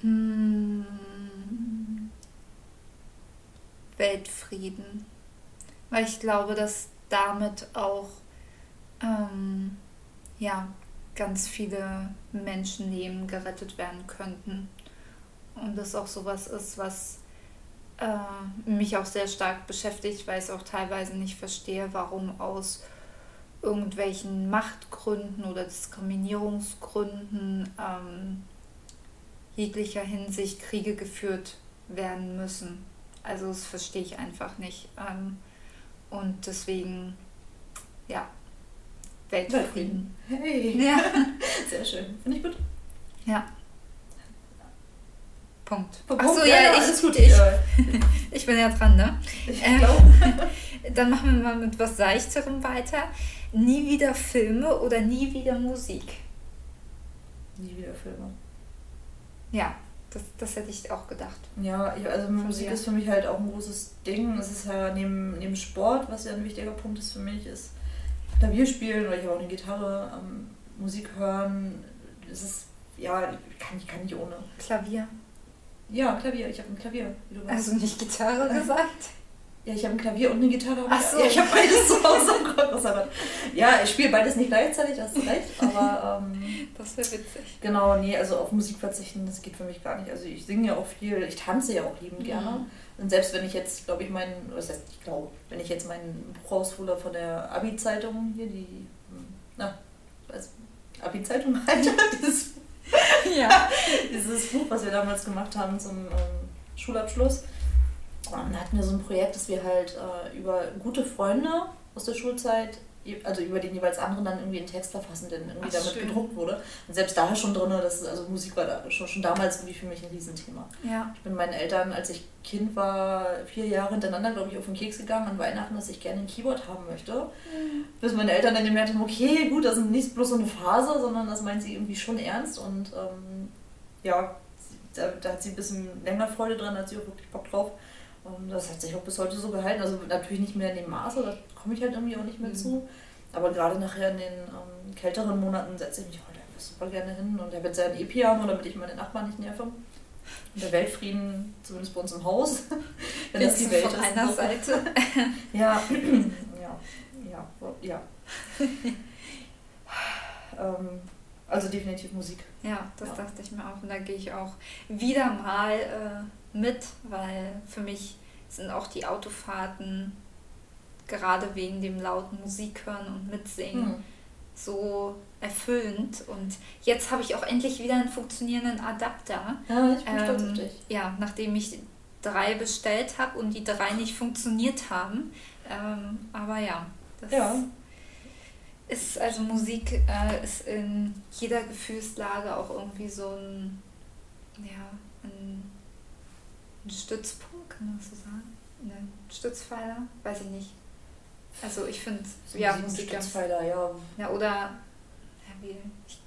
Hm. Weltfrieden. Weil ich glaube, dass damit auch ähm, ja, ganz viele Menschenleben gerettet werden könnten. Und das auch sowas ist, was äh, mich auch sehr stark beschäftigt, weil ich es auch teilweise nicht verstehe, warum aus irgendwelchen Machtgründen oder Diskriminierungsgründen ähm, jeglicher Hinsicht Kriege geführt werden müssen. Also das verstehe ich einfach nicht. Ähm, und deswegen, ja, Weltfrieden. Hey. Ja. Sehr schön. Finde ich gut. Ja. Punkt. Punkt. Achso, ja, ja, ich, gut. Ich, ich bin ja dran, ne? Ich ähm, [LAUGHS] dann machen wir mal mit was Seichterem weiter. Nie wieder Filme oder nie wieder Musik? Nie wieder Filme. Ja, das, das hätte ich auch gedacht. Ja, ich, also Musik dir. ist für mich halt auch ein großes Ding. Es ist ja neben, neben Sport, was ja ein wichtiger Punkt ist für mich, ist Klavier spielen oder ich habe auch eine Gitarre, ähm, Musik hören. Es ist, ja, kann ich kann nicht ohne. Klavier. Ja, Klavier. Ich habe ein Klavier. Wie du weißt. Also nicht Gitarre gesagt? Ja, ich habe ein Klavier und eine Gitarre. Ach so. Ja, ich habe beides zu Hause. Ja, ich spiele beides nicht gleichzeitig, hast du recht, aber. Ähm, das wäre witzig. Genau, nee, also auf Musik verzichten, das geht für mich gar nicht. Also ich singe ja auch viel, ich tanze ja auch liebend mhm. gerne. Und selbst wenn ich jetzt, glaube ich, meinen, was heißt, ich glaube, wenn ich jetzt mein Buch raushole von der Abi-Zeitung, hier, die, na, was, Abi-Zeitung [LAUGHS] halt, dieses, ja. [LAUGHS] dieses Buch, was wir damals gemacht haben zum ähm, Schulabschluss und hatten wir so ein Projekt, dass wir halt äh, über gute Freunde aus der Schulzeit, also über den jeweils anderen dann irgendwie einen Text verfassen, der irgendwie Ach, damit schön. gedruckt wurde. Und selbst da schon drin, dass, also Musik war da schon, schon damals irgendwie für mich ein Riesenthema. Ja. Ich bin meinen Eltern, als ich Kind war, vier Jahre hintereinander, glaube ich, auf den Keks gegangen an Weihnachten, dass ich gerne ein Keyboard haben möchte. Mhm. Bis meine Eltern dann gemerkt haben, okay, gut, das ist nicht bloß so eine Phase, sondern das meint sie irgendwie schon ernst. Und ähm, ja, da, da, hat sie ein bisschen länger Freude dran, hat sie auch wirklich Bock drauf. Und das hat sich auch bis heute so gehalten. Also natürlich nicht mehr in dem Maße, da komme ich halt irgendwie auch nicht mehr mhm. zu. Aber gerade nachher in den ähm, kälteren Monaten setze ich mich heute einfach super gerne hin und habe jetzt ja ein E-Piano, damit ich meine Nachbarn nicht nerve. Und der Weltfrieden, zumindest bei uns im Haus, [LAUGHS] wenn das die Welt von ist. einer Seite. [LAUGHS] [CLEARS THROAT] ja, ja, ja, ja. [LAUGHS] ähm, also definitiv Musik. Ja, das ja. dachte ich mir auch. Und da gehe ich auch wieder mal äh, mit, weil für mich sind auch die Autofahrten gerade wegen dem lauten Musik hören und mitsingen mhm. so erfüllend. Und jetzt habe ich auch endlich wieder einen funktionierenden Adapter. Ja, ich bin ähm, stolz auf dich. Ja, nachdem ich drei bestellt habe und die drei nicht funktioniert haben. Ähm, aber ja, das ja ist also Musik äh, ist in jeder Gefühlslage auch irgendwie so ein, ja, ein, ein Stützpunkt, kann man so sagen? Ein Stützpfeiler? Weiß ich nicht. Also ich finde, so ja, Musik Stützpfeiler, ja. Ja, oder, ja, wie, ich,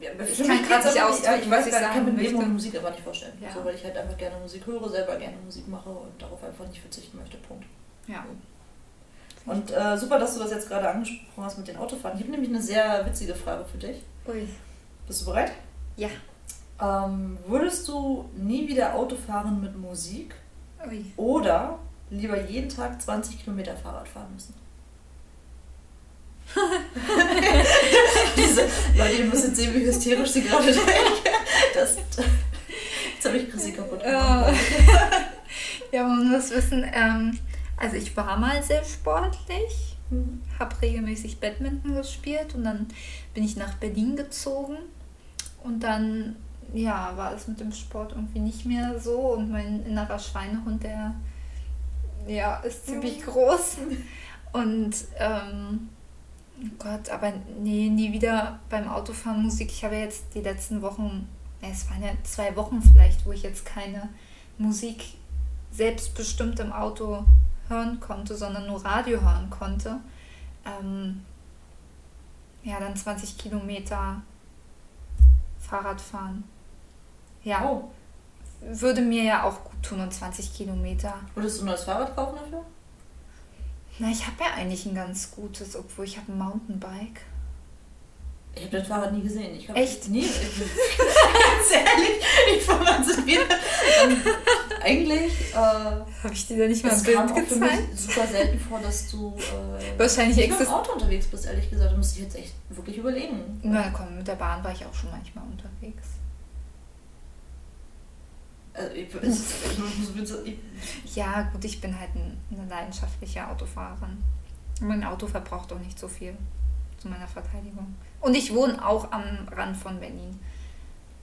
ja, ich kann gerade nicht ausdrücken, ich, ich weiß, ich sagen kann mit möchte. Musik aber nicht vorstellen. Ja. So, weil ich halt einfach gerne Musik höre, selber gerne Musik mache und darauf einfach nicht verzichten möchte. Punkt. Ja. Und äh, super, dass du das jetzt gerade angesprochen hast mit den Autofahren. Ich habe nämlich eine sehr witzige Frage für dich. Ui. Bist du bereit? Ja. Ähm, würdest du nie wieder Auto fahren mit Musik? Ui. Oder lieber jeden Tag 20 Kilometer Fahrrad fahren müssen? [LAUGHS] Diese Leute, ihr müsst jetzt sehen, wie hysterisch sie gerade denken. Das, jetzt habe ich Chrissy kaputt gemacht. [LAUGHS] ja, man muss wissen, ähm, also ich war mal sehr sportlich, Mhm. habe regelmäßig Badminton gespielt und dann bin ich nach Berlin gezogen und dann ja, war es mit dem Sport irgendwie nicht mehr so und mein innerer Schweinehund, der ja, ist ziemlich groß und ähm, oh Gott, aber nee, nie wieder beim Autofahren Musik. Ich habe jetzt die letzten Wochen, ja, es waren ja zwei Wochen vielleicht, wo ich jetzt keine Musik selbstbestimmt im Auto hören konnte, sondern nur Radio hören konnte. Ähm, ja, dann 20 Kilometer Fahrrad fahren. Ja, Oh, würde mir ja auch gut tun und 20 Kilometer. würdest du ein neues Fahrrad kaufen dafür? Na, ich habe ja eigentlich ein ganz gutes, obwohl ich habe ein Mountainbike. Ich habe das Fahrrad nie gesehen. Ich hab Echt? Nie. Ich, [LAUGHS] ganz ehrlich, ich fand man wieder. Ähm, eigentlich. Äh, Habe ich dir da nicht mal ein es Bild gezeigt? super selten vor, dass du äh, Wahrscheinlich nicht mit dem Auto unterwegs bist, ehrlich gesagt. Da müsste ich jetzt echt wirklich überlegen. Na komm, mit der Bahn war ich auch schon manchmal unterwegs. Also, ich, es ich, Ja, gut, ich bin halt ein, eine leidenschaftliche Autofahrerin. Mein Auto verbraucht auch nicht so viel zu meiner Verteidigung. Und ich wohne auch am Rand von Berlin.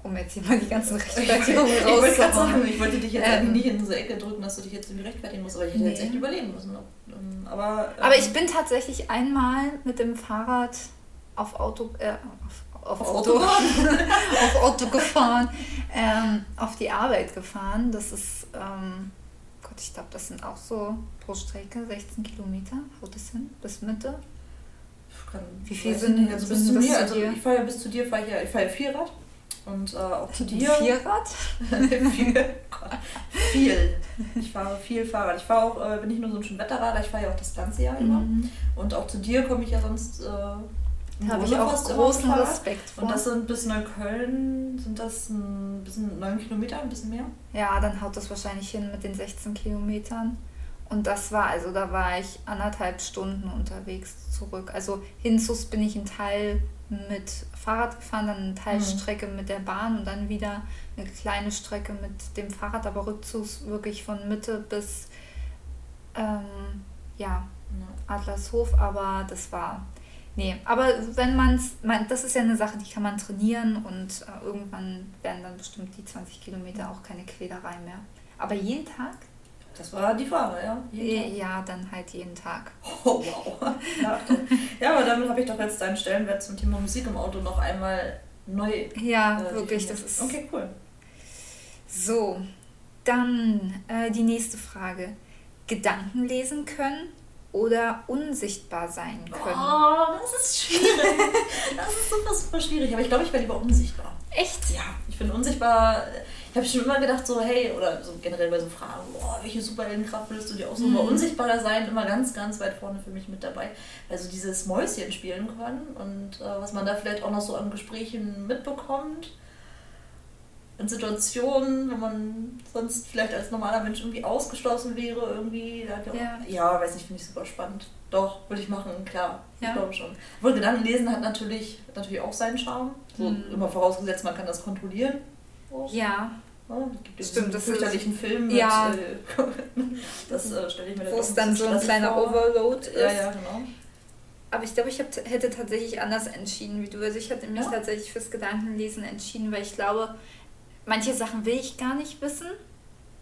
Um jetzt hier mal die ganzen Rechtfertigungen ich wollte gerade sagen, rauszuhauen. ich wollte dich jetzt Ähm. nicht in diese Ecke drücken, dass du dich jetzt irgendwie rechtfertigen musst, aber ich hätte jetzt Nee. echt überlegen müssen. Ähm, aber, ähm, Aber ich bin tatsächlich einmal mit dem Fahrrad auf Auto, äh, auf, auf, auf Auto, [LAUGHS] auf Auto gefahren, ähm, auf die Arbeit gefahren. Das ist, ähm, Gott, ich glaube, das sind auch so pro Strecke 16 Kilometer. Haut das hin? Bis Mitte? Kann, Wie viel sind- also sind bis zu mir, also dir? ich fahre ja bis zu dir, fahre ich ja, ich fahre ja Vierrad und äh, auch zu dir. Vierrad? [LAUGHS] viel, viel. Ich fahre viel Fahrrad. Ich fahre auch, äh, bin nicht nur so ein Schönwetterradler, ich fahre ja auch das ganze Jahr immer. Mhm. Und auch zu dir komme ich ja sonst. Äh, habe ich auch großen. Respekt vor. Und das sind bis Neukölln, sind das ein bisschen neun Kilometer, ein bisschen mehr? Ja, dann haut das wahrscheinlich hin mit den 16 Kilometern. Und das war, also da war ich anderthalb Stunden unterwegs zurück. Also hinzus bin ich einen Teil mit Fahrrad gefahren, dann eine Teilstrecke mit der Bahn und dann wieder eine kleine Strecke mit dem Fahrrad, aber rückzugs wirklich von Mitte bis ähm, ja, Ja. Adlershof, aber das war. Nee, aber wenn man es, das ist ja eine Sache, die kann man trainieren und äh, irgendwann werden dann bestimmt die 20 Kilometer auch keine Quälerei mehr. Aber jeden Tag? Das war die Frage, ja. Tag. Ja, dann halt jeden Tag. [LAUGHS] Oh, wow. [LAUGHS] Ja, aber damit habe ich doch jetzt deinen Stellenwert zum Thema Musik im Auto noch einmal neu. Ja, äh, wirklich, das ist. Okay, cool. So, dann äh, die nächste Frage. Gedanken lesen können oder unsichtbar sein können? Oh, das ist schwierig. das ist super, super schwierig. Aber ich glaube, ich wäre lieber unsichtbar. Echt? Ja, ich bin unsichtbar. Ich habe schon immer gedacht, so, hey, oder so generell bei so Fragen, boah, welche Superheldenkraft würdest du dir aussuchen? Mhm. Aber unsichtbarer sein immer ganz, ganz weit vorne für mich mit dabei. Also dieses Mäuschen spielen können und äh, was man da vielleicht auch noch so an Gesprächen mitbekommt. In Situationen, wo man sonst vielleicht als normaler Mensch irgendwie ausgeschlossen wäre, irgendwie. Hat ja, Ja. auch, ja, weiß nicht, finde ich super spannend. Doch, würde ich machen, klar. Ja. Ich glaube schon. Obwohl Gedanken lesen hat natürlich, hat natürlich auch seinen Charme. So, Mhm. Immer vorausgesetzt, man kann das kontrollieren. So. Ja, es gibt Stimmt, das fürchterlichen Film mit, Ja. äh, [LAUGHS] das äh, stelle ich mir wo es dann so ein kleiner vor. Overload ist. Ja, ja, genau. Aber ich glaube, ich hab, hätte tatsächlich anders entschieden wie du. Also ich hätte mich Ja? tatsächlich fürs Gedankenlesen entschieden, weil ich glaube, manche Sachen will ich gar nicht wissen.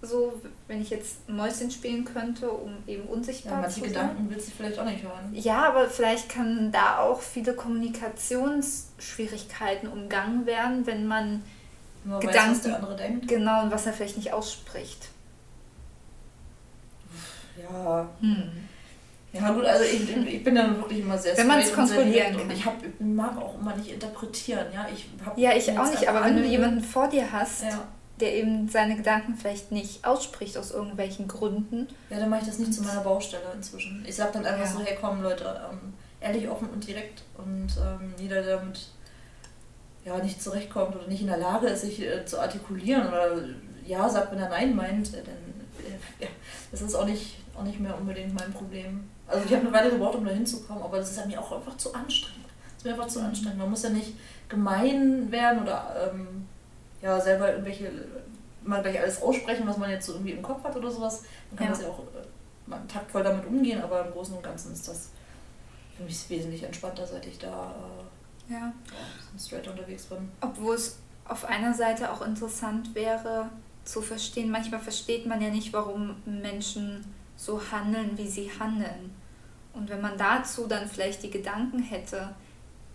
So, wenn ich jetzt Mäuschen spielen könnte, um eben Ja, unsichtbar manche zu sein. Gedanken willst du vielleicht auch nicht hören. Ja, aber vielleicht kann da auch viele Kommunikationsschwierigkeiten umgangen werden, wenn man Wenn man weiß, Gedanken- was der andere denkt. genau und was er vielleicht nicht ausspricht. Ja. Hm. Ja gut, also ich, ich bin dann wirklich immer sehr Wenn und sehr kontrollieren und kann. ich, hab, ich mag auch immer nicht interpretieren, ja. Ich hab Ja, ich auch nicht, aber wenn du jemanden vor dir hast, Ja. der eben seine Gedanken vielleicht nicht ausspricht aus irgendwelchen Gründen, ja, dann mache ich das nicht zu meiner Baustelle inzwischen. Ich sag dann einfach Ja. so, hey komm Leute, ähm, ehrlich, offen und direkt und ähm, jeder, der damit ja, nicht zurechtkommt oder nicht in der Lage ist, sich äh, zu artikulieren oder ja sagt, wenn er Nein meint, äh, dann äh, ja, das ist auch nicht, auch nicht mehr unbedingt mein Problem. Also ich habe eine Weile gebraucht, um da hinzukommen, aber das ist mir auch einfach zu anstrengend. Das ist mir einfach zu anstrengend. Man muss ja nicht gemein werden oder ähm, ja, selber irgendwelche, mal gleich alles aussprechen, was man jetzt so irgendwie im Kopf hat oder sowas. Man kann ja. das ja auch äh, mal taktvoll damit umgehen, aber im Großen und Ganzen ist das für mich wesentlich entspannter, seit ich da äh, ja. ja straight unterwegs bin. Obwohl es auf einer Seite auch interessant wäre zu verstehen, manchmal versteht man ja nicht, warum Menschen so handeln, wie sie handeln. Und wenn man dazu dann vielleicht die Gedanken hätte,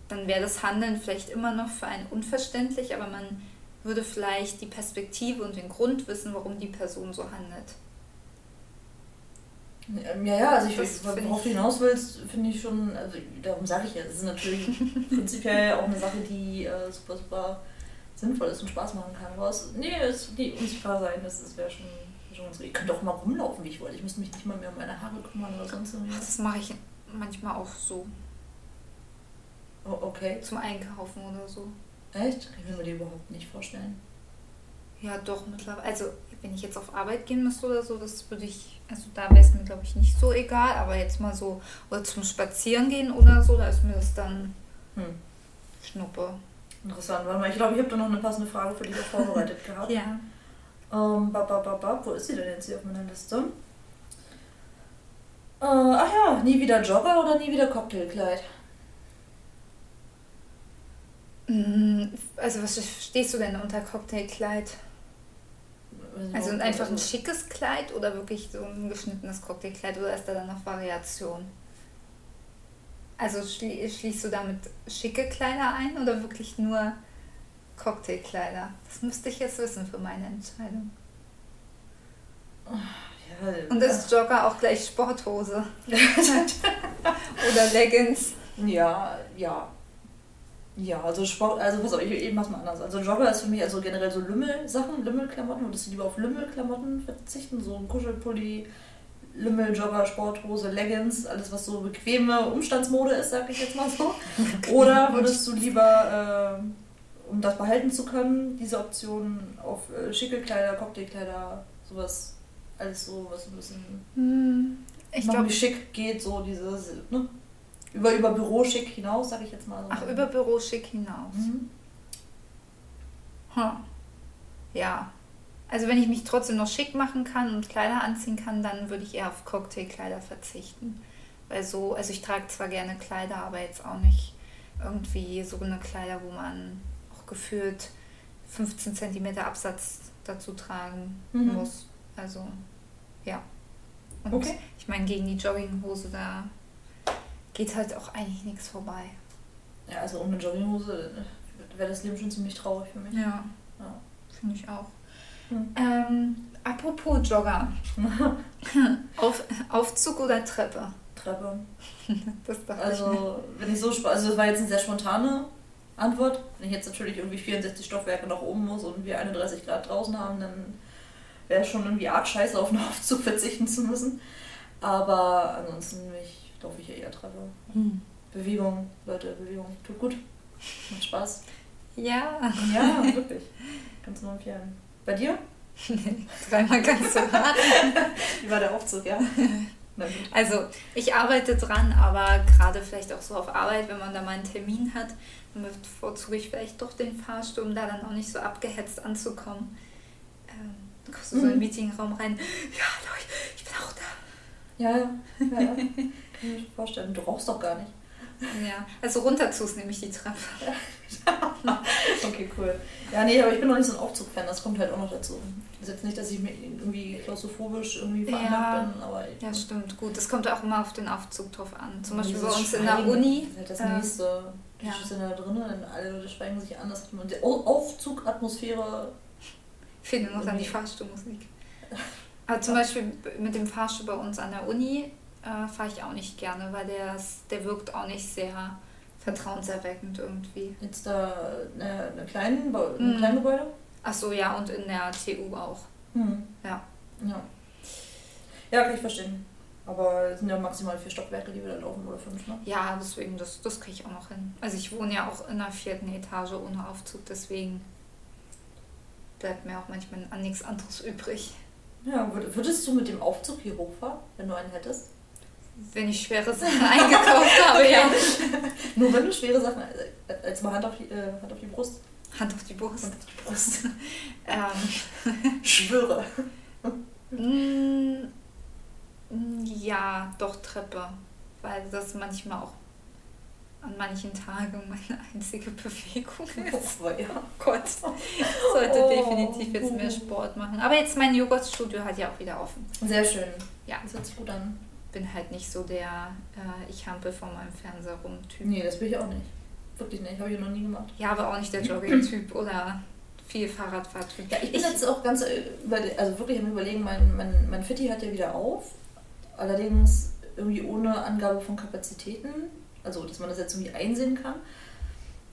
dann wäre das Handeln vielleicht immer noch für einen unverständlich, aber man würde vielleicht die Perspektive und den Grund wissen, warum die Person so handelt. Ja, ja, also ich, das worauf du hinaus willst, finde ich schon, also darum sage ich ja, das ist natürlich [LAUGHS] prinzipiell auch eine Sache, die äh, super, super sinnvoll ist und Spaß machen kann. Aber es, nee, es, die unsichtbar sein, das, das wäre schon, ganz gut. Ich könnte auch mal rumlaufen, wie ich wollte. Ich müsste mich nicht mal mehr um meine Haare kümmern oder sonst irgendwas. Das mache ich manchmal auch so. Oh, okay. Zum Einkaufen oder so. Echt? Kann ich mir die überhaupt nicht vorstellen. Ja, doch, mittlerweile. Also, wenn ich jetzt auf Arbeit gehen müsste oder so, das würde ich, also da wäre es mir, glaube ich, nicht so egal, aber jetzt mal so, oder zum Spazieren gehen oder so, da ist mir das dann hm. Schnuppe. Interessant, warte mal, ich glaube, ich habe da noch eine passende Frage für dich vorbereitet [LAUGHS] gehabt. ja. Ähm, bab, bab, bab, bab. Wo ist sie denn jetzt hier auf meiner Liste? Äh, ach ja, nie wieder Jogger oder nie wieder Cocktailkleid? Mm, also was stehst du denn unter Cocktailkleid? Also einfach ein schickes Kleid oder wirklich so ein geschnittenes Cocktailkleid oder ist da dann noch Variation? Also schli schließt du damit schicke Kleider ein oder wirklich nur Cocktailkleider? Das müsste ich jetzt wissen für meine Entscheidung. Ja, Und ist Jogger auch gleich Sporthose? [LAUGHS] oder Leggings? Ja, ja. Ja, also Sport, also pass auf, ich, ich mach's mal anders. Also Jogger ist für mich also generell so Lümmel-Sachen, Lümmelklamotten. Würdest du lieber auf Lümmelklamotten verzichten? So ein Kuschelpulli, Lümmel, Jogger, Sporthose, Leggings, alles was so bequeme Umstandsmode ist, sag ich jetzt mal so. [LAUGHS] Oder würdest du lieber, äh, um das behalten zu können, diese Option auf äh, schicke Kleider, Cocktailkleider, sowas, alles so, was ein bisschen hm, ich glaub, schick geht, so dieses, ne? Über, über Büroschick hinaus, sag ich jetzt mal so. Ach, über Büroschick hinaus. Mhm. Hm. Ja, also wenn ich mich trotzdem noch schick machen kann und Kleider anziehen kann, dann würde ich eher auf Cocktailkleider verzichten. Weil so, also ich trage zwar gerne Kleider, aber jetzt auch nicht irgendwie so eine Kleider, wo man auch gefühlt 15 cm Absatz dazu tragen mhm. muss. Also ja. Und okay. ich meine, gegen die Jogginghose, da geht halt auch eigentlich nichts vorbei. Ja, also ohne Jogginghose äh, wäre das Leben schon ziemlich traurig für mich. Ja, ja. finde ich auch. Ähm, apropos Jogger. [LAUGHS] Auf, Aufzug oder Treppe? Treppe. [LAUGHS] also, wenn ich so also das war jetzt eine sehr spontane Antwort. Wenn ich jetzt natürlich irgendwie 64 Stockwerke nach oben muss und wir 31 Grad draußen haben, dann wäre es schon irgendwie arg scheiße, auf einen Aufzug verzichten zu müssen. Aber ansonsten ich, laufe ich eher Treppe. Hm. Bewegung, Leute, Bewegung. Tut gut. Macht Spaß. Ja. Ja, wirklich. Kannst du nur empfehlen. Bei dir? Dreimal ganz so hart. Wie war der Aufzug, ja? [LAUGHS] Also, ich arbeite dran, aber gerade vielleicht auch so auf Arbeit, wenn man da mal einen Termin hat, dann bevorzuge ich vielleicht doch den Fahrstuhl, um da dann auch nicht so abgehetzt anzukommen. Ähm, dann kommst du so in den mhm. Meetingraum rein. Ja, Leute, ich bin auch da. Ja, ja, ja. [LAUGHS] Kann ich mir vorstellen. Du rauchst doch gar nicht. Ja, also runter zu nehme ich die Treppe. [LAUGHS] okay, cool. Ja, nee, aber ich bin noch nicht so ein Aufzug-Fan, das kommt halt auch noch dazu. Das ist jetzt nicht, dass ich mir irgendwie klaustrophobisch irgendwie veranlagt ja, bin, aber. Ja, stimmt, gut. Das kommt auch immer auf den Aufzug drauf an. Zum Beispiel bei uns in der Uni. Das ist halt das äh, nächste. Die ja. sind da drinnen, alle Leute schweigen sich an, das hat man Aufzugatmosphäre. Fehlt mir noch an die Fahrstuhlmusik. Aber zum Beispiel mit dem Fahrstuhl bei uns an der Uni äh, fahre ich auch nicht gerne, weil der, der wirkt auch nicht sehr vertrauenserweckend irgendwie. Jetzt da eine, eine kleinen, ein mhm. kleines Gebäude? Ach so, ja, und in der TU auch. Mhm. Ja. Ja. Ja, kann ich verstehen. Aber es sind ja maximal vier Stockwerke, die wir da laufen oder fünf, ne? Ja, deswegen, das, das kriege ich auch noch hin. Also ich wohne ja auch in der vierten Etage ohne Aufzug, deswegen bleibt mir auch manchmal an nichts anderes übrig. Ja, würdest du mit dem Aufzug hier hochfahren, wenn du einen hättest? Wenn ich schwere Sachen [LAUGHS] eingekauft habe, ja. [LAUGHS] Nur wenn du schwere Sachen, äh, als mal Hand auf die, äh, Hand auf die Brust. Hand auf die Brust. Hand auf die Brust. [LAUGHS] ähm. Schwöre. Mm, ja, doch Treppe. Weil das manchmal auch an manchen Tagen meine einzige Bewegung ist. Oh, ja. Gott. Sollte oh. definitiv jetzt mehr Sport machen. Aber jetzt mein Joghurtstudio hat ja auch wieder offen. Sehr schön. Ja. Das hört sich gut an. Bin halt nicht so der äh, Ich hampel vor meinem Fernseher rum Typ. Nee, das bin ich auch nicht. Wirklich nicht. Habe ich noch nie gemacht. Ja, aber auch nicht der [CLEARS THROAT] Jogging-Typ oder viel Fahrradfahrtyp. Ja, ich bin jetzt auch ganz, äh, also wirklich am überlegen, mein, mein, mein Fitti hat ja wieder auf. Allerdings irgendwie ohne Angabe von Kapazitäten also, dass man das jetzt irgendwie einsehen kann.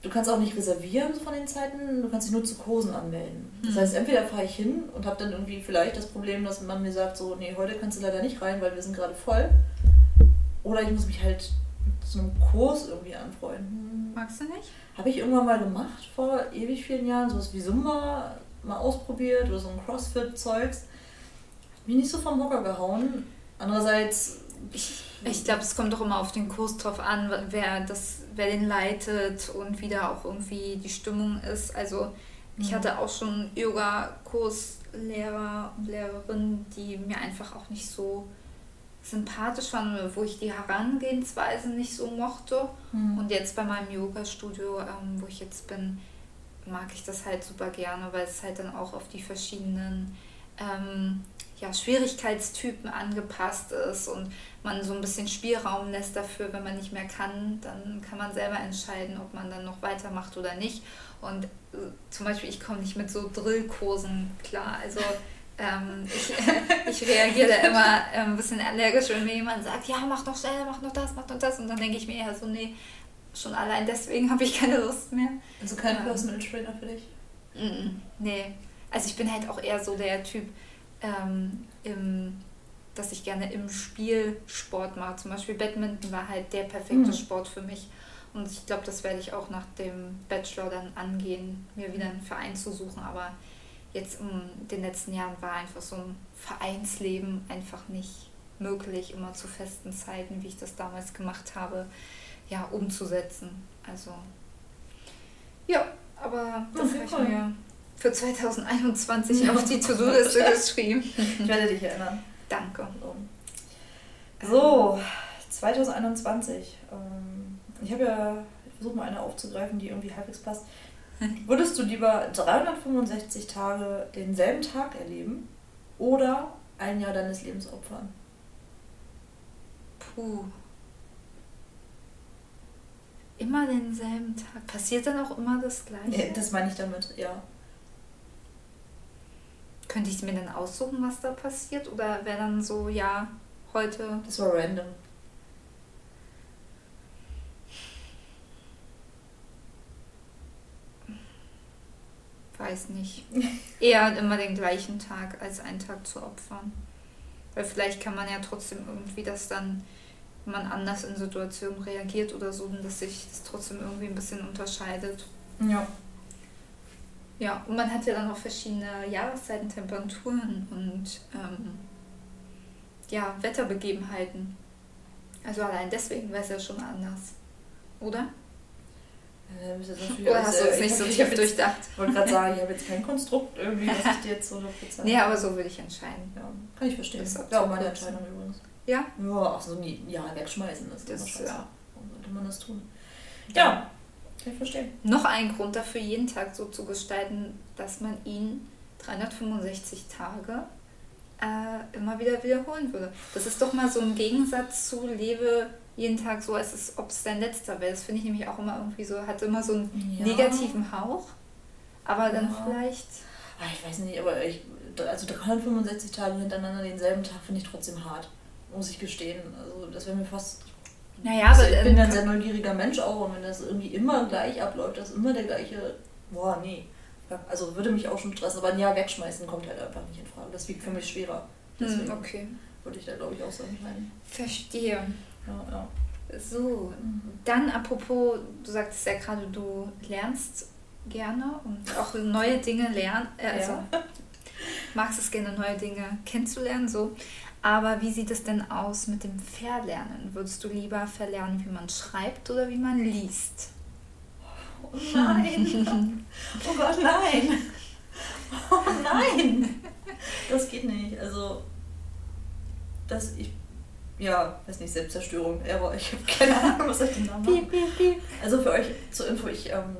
Du kannst auch nicht reservieren von den Zeiten, du kannst dich nur zu Kursen anmelden. Das heißt, mhm. entweder fahre ich hin und habe dann irgendwie vielleicht das Problem, dass man mir sagt, so, nee, heute kannst du leider nicht rein, weil wir sind gerade voll. Oder ich muss mich halt zu einem Kurs irgendwie anfreunden. Magst du nicht? Habe ich irgendwann mal gemacht, vor ewig vielen Jahren, sowas wie Zumba mal ausprobiert oder so ein Crossfit-Zeugs. Mich nicht so vom Hocker gehauen. Andererseits... Ich glaube, es kommt doch immer auf den Kurs drauf an, wer, das, wer den leitet und wie da auch irgendwie die Stimmung ist. Also ich hatte auch schon Yoga-Kurslehrer und Lehrerinnen, die mir einfach auch nicht so sympathisch waren, wo ich die Herangehensweise nicht so mochte. Mhm. Und jetzt bei meinem Yoga-Studio, ähm, wo ich jetzt bin, mag ich das halt super gerne, weil es halt dann auch auf die verschiedenen ähm, ja, Schwierigkeitstypen angepasst ist und man so ein bisschen Spielraum lässt dafür, wenn man nicht mehr kann, dann kann man selber entscheiden, ob man dann noch weitermacht oder nicht. Und äh, zum Beispiel, ich komme nicht mit so Drillkursen klar. Also ähm, ich, äh, [LAUGHS] ich reagiere da immer äh, ein bisschen allergisch, wenn mir jemand sagt, ja, mach noch schneller, mach noch das, mach noch das. Und dann denke ich mir eher so, nee, schon allein deswegen habe ich keine Lust mehr. Also kein ähm, Personal Trainer für dich? Mm, nee. Also ich bin halt auch eher so der Typ, ähm, im, dass ich gerne im Spiel Sport mache. Zum Beispiel Badminton war halt der perfekte mhm. Sport für mich. Und ich glaube, das werde ich auch nach dem Bachelor dann angehen, mir wieder einen Verein zu suchen. Aber jetzt in den letzten Jahren war einfach so ein Vereinsleben einfach nicht möglich, immer zu festen Zeiten, wie ich das damals gemacht habe, ja, umzusetzen. Also, ja, aber das habe ich mir für 2021 auf die To-Do-Liste [LAUGHS] geschrieben. Ich werde dich erinnern. Danke. So, 2021. Ähm, ich habe ja, ich versuche mal eine aufzugreifen, die irgendwie halbwegs passt. [LAUGHS] Würdest du lieber 365 Tage denselben Tag erleben oder ein Jahr deines Lebens opfern? Puh. Immer denselben Tag. Passiert dann auch immer das Gleiche? Das meine ich damit, ja. Könnte ich mir dann aussuchen, was da passiert? Oder wäre dann so, ja, heute. Das war random. Weiß nicht. [LAUGHS] Eher immer den gleichen Tag als einen Tag zu opfern. Weil vielleicht kann man ja trotzdem irgendwie das dann, wenn man anders in Situationen reagiert oder so, dass sich das trotzdem irgendwie ein bisschen unterscheidet. Ja. Ja, und man hat ja dann auch verschiedene Jahreszeiten, Temperaturen und ähm, ja, Wetterbegebenheiten. Also allein deswegen wäre es ja schon anders. Oder? Äh, Oder hast du es nicht so tief durchdacht? Ich wollte gerade sagen, ich habe jetzt kein [LAUGHS] Konstrukt irgendwie, was ich dir jetzt so bezahlt Nee, aber so würde ich entscheiden. Ja, kann ich verstehen. Das ist ja auch meine Entscheidung übrigens. Ja? Ja, ach so, nie, ja, wegschmeißen. Das, das ist ja. Warum sollte man das tun? Ja. Kann ich verstehen. Noch ein Grund dafür, jeden Tag so zu gestalten, dass man ihn 365 Tage äh, immer wieder wiederholen würde. Das ist doch mal so ein Gegensatz zu lebe jeden Tag so, als ob es dein letzter wäre. Das finde ich nämlich auch immer irgendwie so, hat immer so einen ja. negativen Hauch. Aber dann ja. vielleicht. Ach, ich weiß nicht, aber ich, also 365 Tage hintereinander denselben Tag finde ich trotzdem hart. Muss ich gestehen. Also das wäre mir fast naja, also aber. Ich bin ein sehr neugieriger Mensch auch und wenn das irgendwie immer gleich abläuft, das ist immer der gleiche. Boah, nee. Also würde mich auch schon stressen, aber ein Jahr wegschmeißen kommt halt einfach nicht in Frage. Das wiegt für mich schwerer. Hm, Deswegen okay. würde ich da glaube ich auch so entscheiden. Verstehe. Ja, ja. So, dann apropos, du sagtest ja gerade, du lernst gerne und auch neue Dinge lernen. Äh, also Ja. magst es gerne, neue Dinge kennenzulernen, so. Aber wie sieht es denn aus mit dem Verlernen? Würdest du lieber verlernen, wie man schreibt oder wie man liest? Oh nein! [LAUGHS] Oh Gott, nein! Oh nein! Das geht nicht. Also, das ich. Ja, weiß nicht, Selbstzerstörung, aber ich habe keine Ahnung, was ich den Namen mache. Also für euch zur Info, ich, ähm,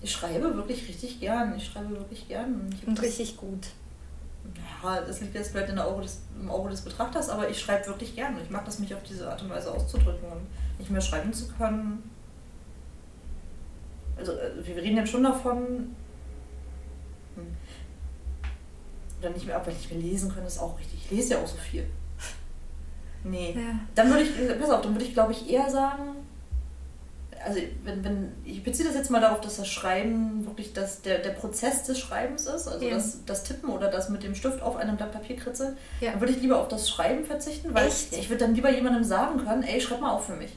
ich schreibe wirklich richtig gern. Ich schreibe wirklich gern. Und, Und richtig gut. Ja, das liegt jetzt bleibt in der Auge des, im Auge des Betrachters, aber ich schreibe wirklich gern. Ich mag das, mich auf diese Art und Weise auszudrücken und nicht mehr schreiben zu können. Also, äh, wir reden jetzt schon davon. Hm. Oder nicht mehr, aber nicht mehr lesen können, ist auch richtig. Ich lese ja auch so viel. Nee. Ja. Dann würde ich, pass auf, dann würde ich glaube ich eher sagen, also wenn, wenn, ich beziehe das jetzt mal darauf, dass das Schreiben wirklich das, der, der Prozess des Schreibens ist, also Ja. das, das Tippen oder das mit dem Stift auf einem Blatt Papier kritzeln, Ja. dann würde ich lieber auf das Schreiben verzichten, weil Echt? ich würde dann lieber jemandem sagen können, ey, schreib mal auf für mich.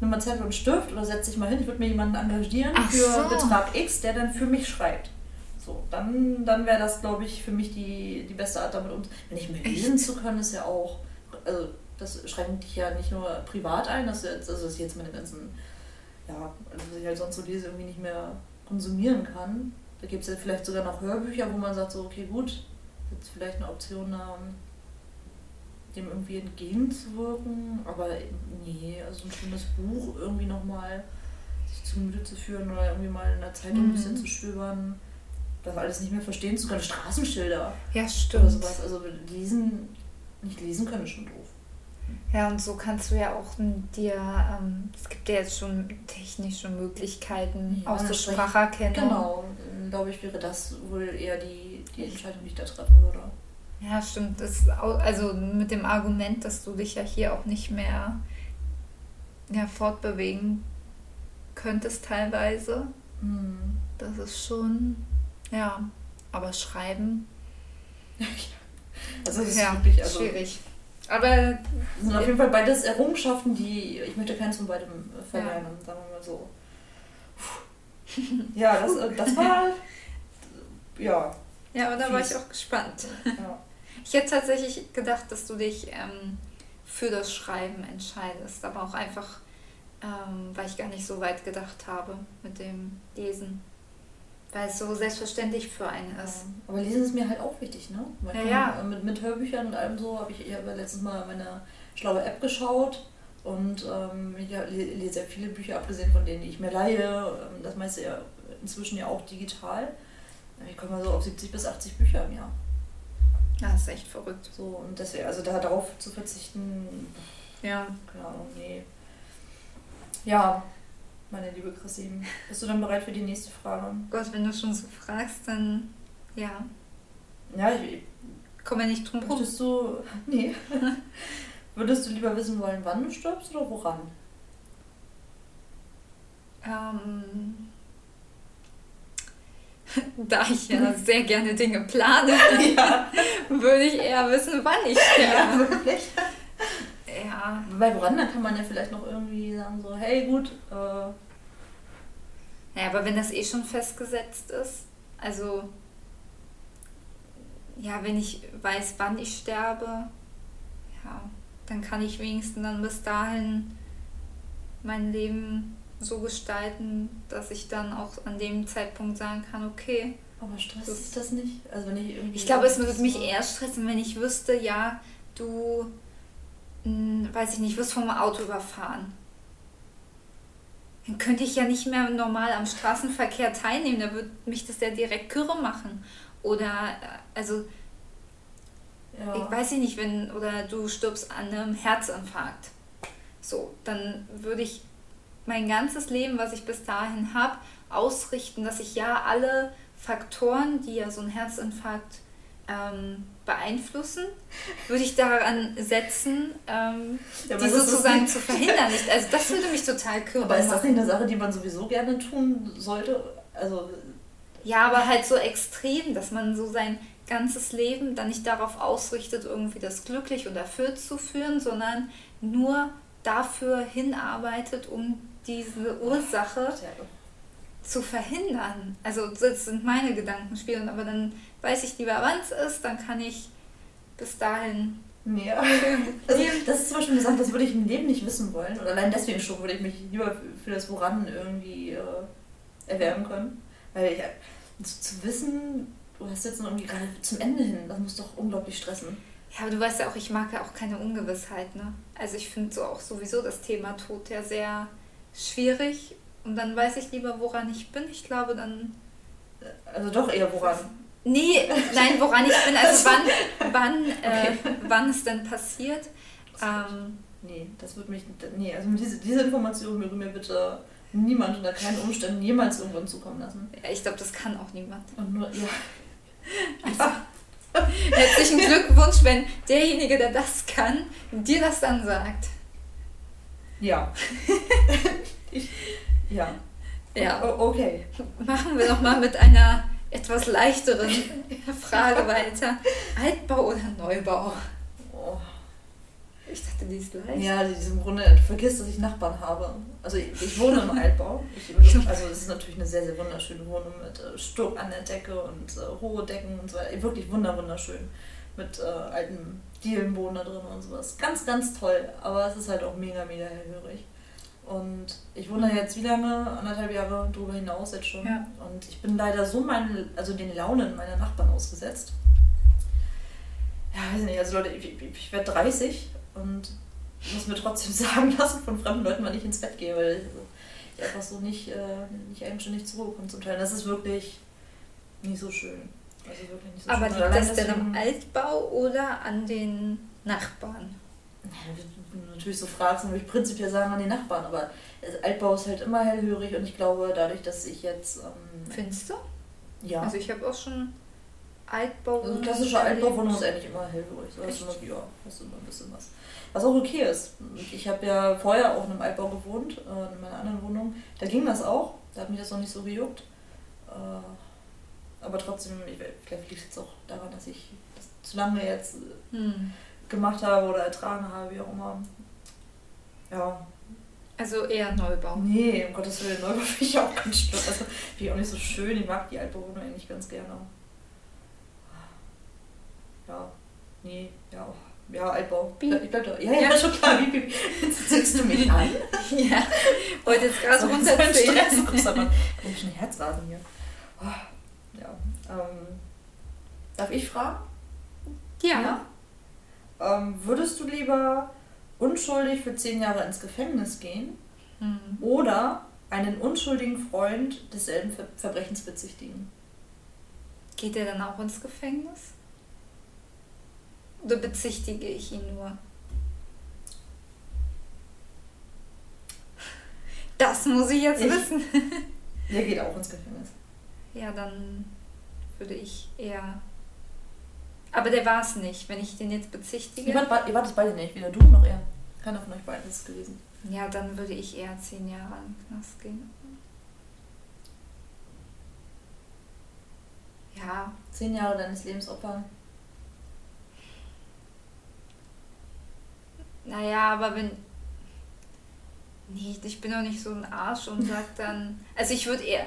Nimm mal Zettel und Stift oder setz dich mal hin, ich würde mir jemanden engagieren Ach für so. Betrag X, der dann für mich schreibt. So, dann, dann wäre das, glaube ich, für mich die, die beste Art damit um. Wenn ich mir lesen zu können, ist ja auch. Also, das schränkt dich ja nicht nur privat ein, dass, jetzt, also dass ich jetzt meine ganzen. Ja, also was ich halt sonst so lese, irgendwie nicht mehr konsumieren kann. Da gibt es ja vielleicht sogar noch Hörbücher, wo man sagt, so, okay, gut, jetzt vielleicht eine Option, ähm, dem irgendwie entgegenzuwirken. Aber nee, also ein schönes Buch irgendwie nochmal sich zu Gemüte zu führen oder irgendwie mal in der Zeitung ein bisschen Mhm. zu stöbern. Das alles nicht mehr verstehen zu können. Straßenschilder Ja, oder stimmt. sowas. Also lesen, nicht lesen können ist schon doof. Ja, und so kannst du ja auch dir, ähm, es gibt ja jetzt schon technische Möglichkeiten, Ja, auch so Spracherkennung. Genau, dann glaube ich, wäre das wohl eher die, die Entscheidung, die ich da treffen würde. Ja, stimmt. Das, also mit dem Argument, dass du dich ja hier auch nicht mehr ja, fortbewegen könntest teilweise. Hm. Das ist schon, ja, aber schreiben, [LAUGHS] Also das ist ja, wirklich, also schwierig. Aber Das sind auf jeden Fall beides Errungenschaften, die ich möchte keins von beidem äh, verlernen, sagen wir mal so. Puh. Ja, das, äh, das war [LAUGHS] ja, ja, aber da war ich auch gespannt. ja. Ich hätte tatsächlich gedacht, dass du dich ähm, für das Schreiben entscheidest, aber auch einfach, ähm, weil ich gar nicht so weit gedacht habe mit dem Lesen. Weil es so selbstverständlich für einen ist. Aber Lesen ist mir halt auch wichtig, ne? Man Ja, ja. äh, Mit, mit Hörbüchern und allem so habe ich, ich habe letztens mal meine schlaue App geschaut und ähm, ich le- lese ja viele Bücher, abgesehen von denen, die ich mir leihe. Ähm, Das meiste ja inzwischen ja auch digital. Ich komme mal so auf 70 bis 80 Bücher im Jahr. Ja, das ist echt verrückt. So, und deswegen, also da darauf zu verzichten, Ja. keine Ahnung, nee. Ja, meine liebe Christine, bist du dann bereit für die nächste Frage? Gott, wenn du schon so fragst, dann ja, Ja, ich, komm ja nicht drum rum. Würdest du. [LAUGHS] Nee. Würdest du lieber wissen wollen, wann du stirbst oder woran? Ähm, [LAUGHS] da ich ja [LAUGHS] sehr gerne Dinge plane, Ja, würde ich eher wissen, wann ich sterbe. wirklich. Ja, Bei woran, dann kann man ja vielleicht noch irgendwie sagen, so, hey, gut, äh, Naja, aber wenn das eh schon festgesetzt ist, also ja, wenn ich weiß, wann ich sterbe, ja, dann kann ich wenigstens dann bis dahin mein Leben so gestalten, dass ich dann auch an dem Zeitpunkt sagen kann, okay. aber stresst dich das nicht? Also, wenn ich irgendwie. Ich glaube, es würde mich eher stressen, wenn ich wüsste, ja, du, mh, weiß ich nicht, wirst vom Auto überfahren. Dann könnte ich ja nicht mehr normal am Straßenverkehr teilnehmen, da würde mich das ja direkt Kürre machen. Oder, äh, also, Ja. ich weiß nicht, wenn, oder du stirbst an einem Herzinfarkt. So, dann würde ich mein ganzes Leben, was ich bis dahin habe, ausrichten, dass ich ja alle Faktoren, die ja so ein Herzinfarkt ähm, beeinflussen, würde ich daran setzen, ähm, Ja, die sozusagen zu verhindern. Nicht- Also das würde mich total kürren. Aber ist das nicht eine Sache, die man sowieso gerne tun sollte? Also, Ja, aber halt so extrem, dass man so sein ganzes Leben dann nicht darauf ausrichtet, irgendwie das glücklich und erfüllt zu führen, sondern nur dafür hinarbeitet, um diese Ursache zu verhindern. Also das sind meine Gedankenspiele, aber dann weiß ich lieber, wann es ist, dann kann ich bis dahin. Ja. [LAUGHS] Also, das ist zum Beispiel eine Sache, das würde ich im Leben nicht wissen wollen. Und allein deswegen schon würde ich mich lieber für das Woran irgendwie äh, erwärmen können. Weil ich, also, zu wissen, du hast jetzt noch irgendwie gerade zum Ende hin, das muss doch unglaublich stressen. Ja, aber du weißt ja auch, ich mag ja auch keine Ungewissheit, ne? Also ich finde so auch sowieso das Thema Tod ja sehr schwierig und dann weiß ich lieber, woran ich bin. Ich glaube dann. Also doch eher woran. Nee, nein, woran ich bin, also [LAUGHS] wann, wann, äh, okay. wann es denn passiert. Ähm, nee, das wird mich. Nee, also diese, diese Information würde mir bitte niemand unter keinen Umständen jemals irgendwann zukommen lassen. Ja, ich glaube, das kann auch niemand. Und nur, ja. Also, herzlichen Glückwunsch, wenn derjenige, der das kann, dir das dann sagt. Ja. [LAUGHS] ich, ja. Ja. O okay. Machen wir noch mal mit einer etwas leichteren [LAUGHS] Frage weiter. Altbau oder Neubau? Oh. Ich dachte, die ist leicht. Ja, die ist im Grunde, du vergisst, dass ich Nachbarn habe. Also ich, ich wohne im Altbau. Ich, [LAUGHS] also es ist natürlich eine sehr, sehr wunderschöne Wohnung mit äh, Stuck an der Decke und äh, hohe Decken und so weiter. Wirklich wunderschön. Mit äh, alten Dielenboden da drin und sowas. Ganz, ganz toll. Aber es ist halt auch mega, mega hellhörig. Und ich wohne jetzt wie lange? Anderthalb Jahre darüber hinaus jetzt schon. Ja. Und ich bin leider so meinen, also den Launen meiner Nachbarn ausgesetzt. Ja, weiß nicht, also Leute, ich, ich, werde 30 und muss mir trotzdem [LAUGHS] sagen lassen von fremden Leuten, wann ich ins Bett gehe, weil ich einfach so nicht, äh, nicht eigenständig zur Ruhe komme zum Teil. Das ist wirklich nicht so schön. Also wirklich nicht so Aber schön. liegt das denn am Altbau oder an den Nachbarn? du natürlich so fragst, würde ich prinzipiell sagen an die Nachbarn, aber Altbau ist halt immer hellhörig und ich glaube, dadurch, dass ich jetzt. Ähm, Findest du? Ja. Also ich habe auch schon Altbau. Also klassische Altbauwohnung ist eigentlich immer hellhörig. So hast du immer, ja, hast du immer ein bisschen was. Was auch okay ist. Ich habe ja vorher auch in einem Altbau gewohnt, äh, in meiner anderen Wohnung. Da ging das auch. Da hat mich das noch nicht so gejuckt. Äh, aber trotzdem, ich, vielleicht liegt es jetzt auch daran, dass ich das zu lange jetzt. Hm gemacht habe oder ertragen habe, wie auch immer. Ja. Also eher Neubau. Nee, um Gottes Willen, Neubau [LAUGHS] finde ich auch ganz schön. Also finde ich auch nicht so schön. Ich mag die Altbewohner eigentlich ganz gerne. Ja, nee, ja. Ja, Altbau. Piep. Ich bleib da. Ja, ja, schon klar. Wie, wie, jetzt zündest du mich an? ja. Wollte jetzt gerade so aber komischen Herzrasen hier. Oh, ja. Ähm, darf ich fragen? Ja. ja? Ähm, würdest du lieber unschuldig für zehn Jahre ins Gefängnis gehen mhm. oder einen unschuldigen Freund desselben Ver Verbrechens bezichtigen? Geht er dann auch ins Gefängnis? Oder bezichtige ich ihn nur? Das muss ich jetzt ich, wissen. Der geht auch ins Gefängnis. Ja, dann würde ich eher aber der war es nicht, wenn ich den jetzt bezichtige. Ihr wart, ihr wart es beide nicht, weder du noch er. Keiner von euch beiden ist es gewesen. Ja, dann würde ich eher zehn Jahre in den Knast gehen. Ja. Zehn Jahre deines Lebens opfern. Naja, aber wenn. Nee, ich bin doch nicht so ein Arsch und sag dann. [LAUGHS] Also ich würde eher,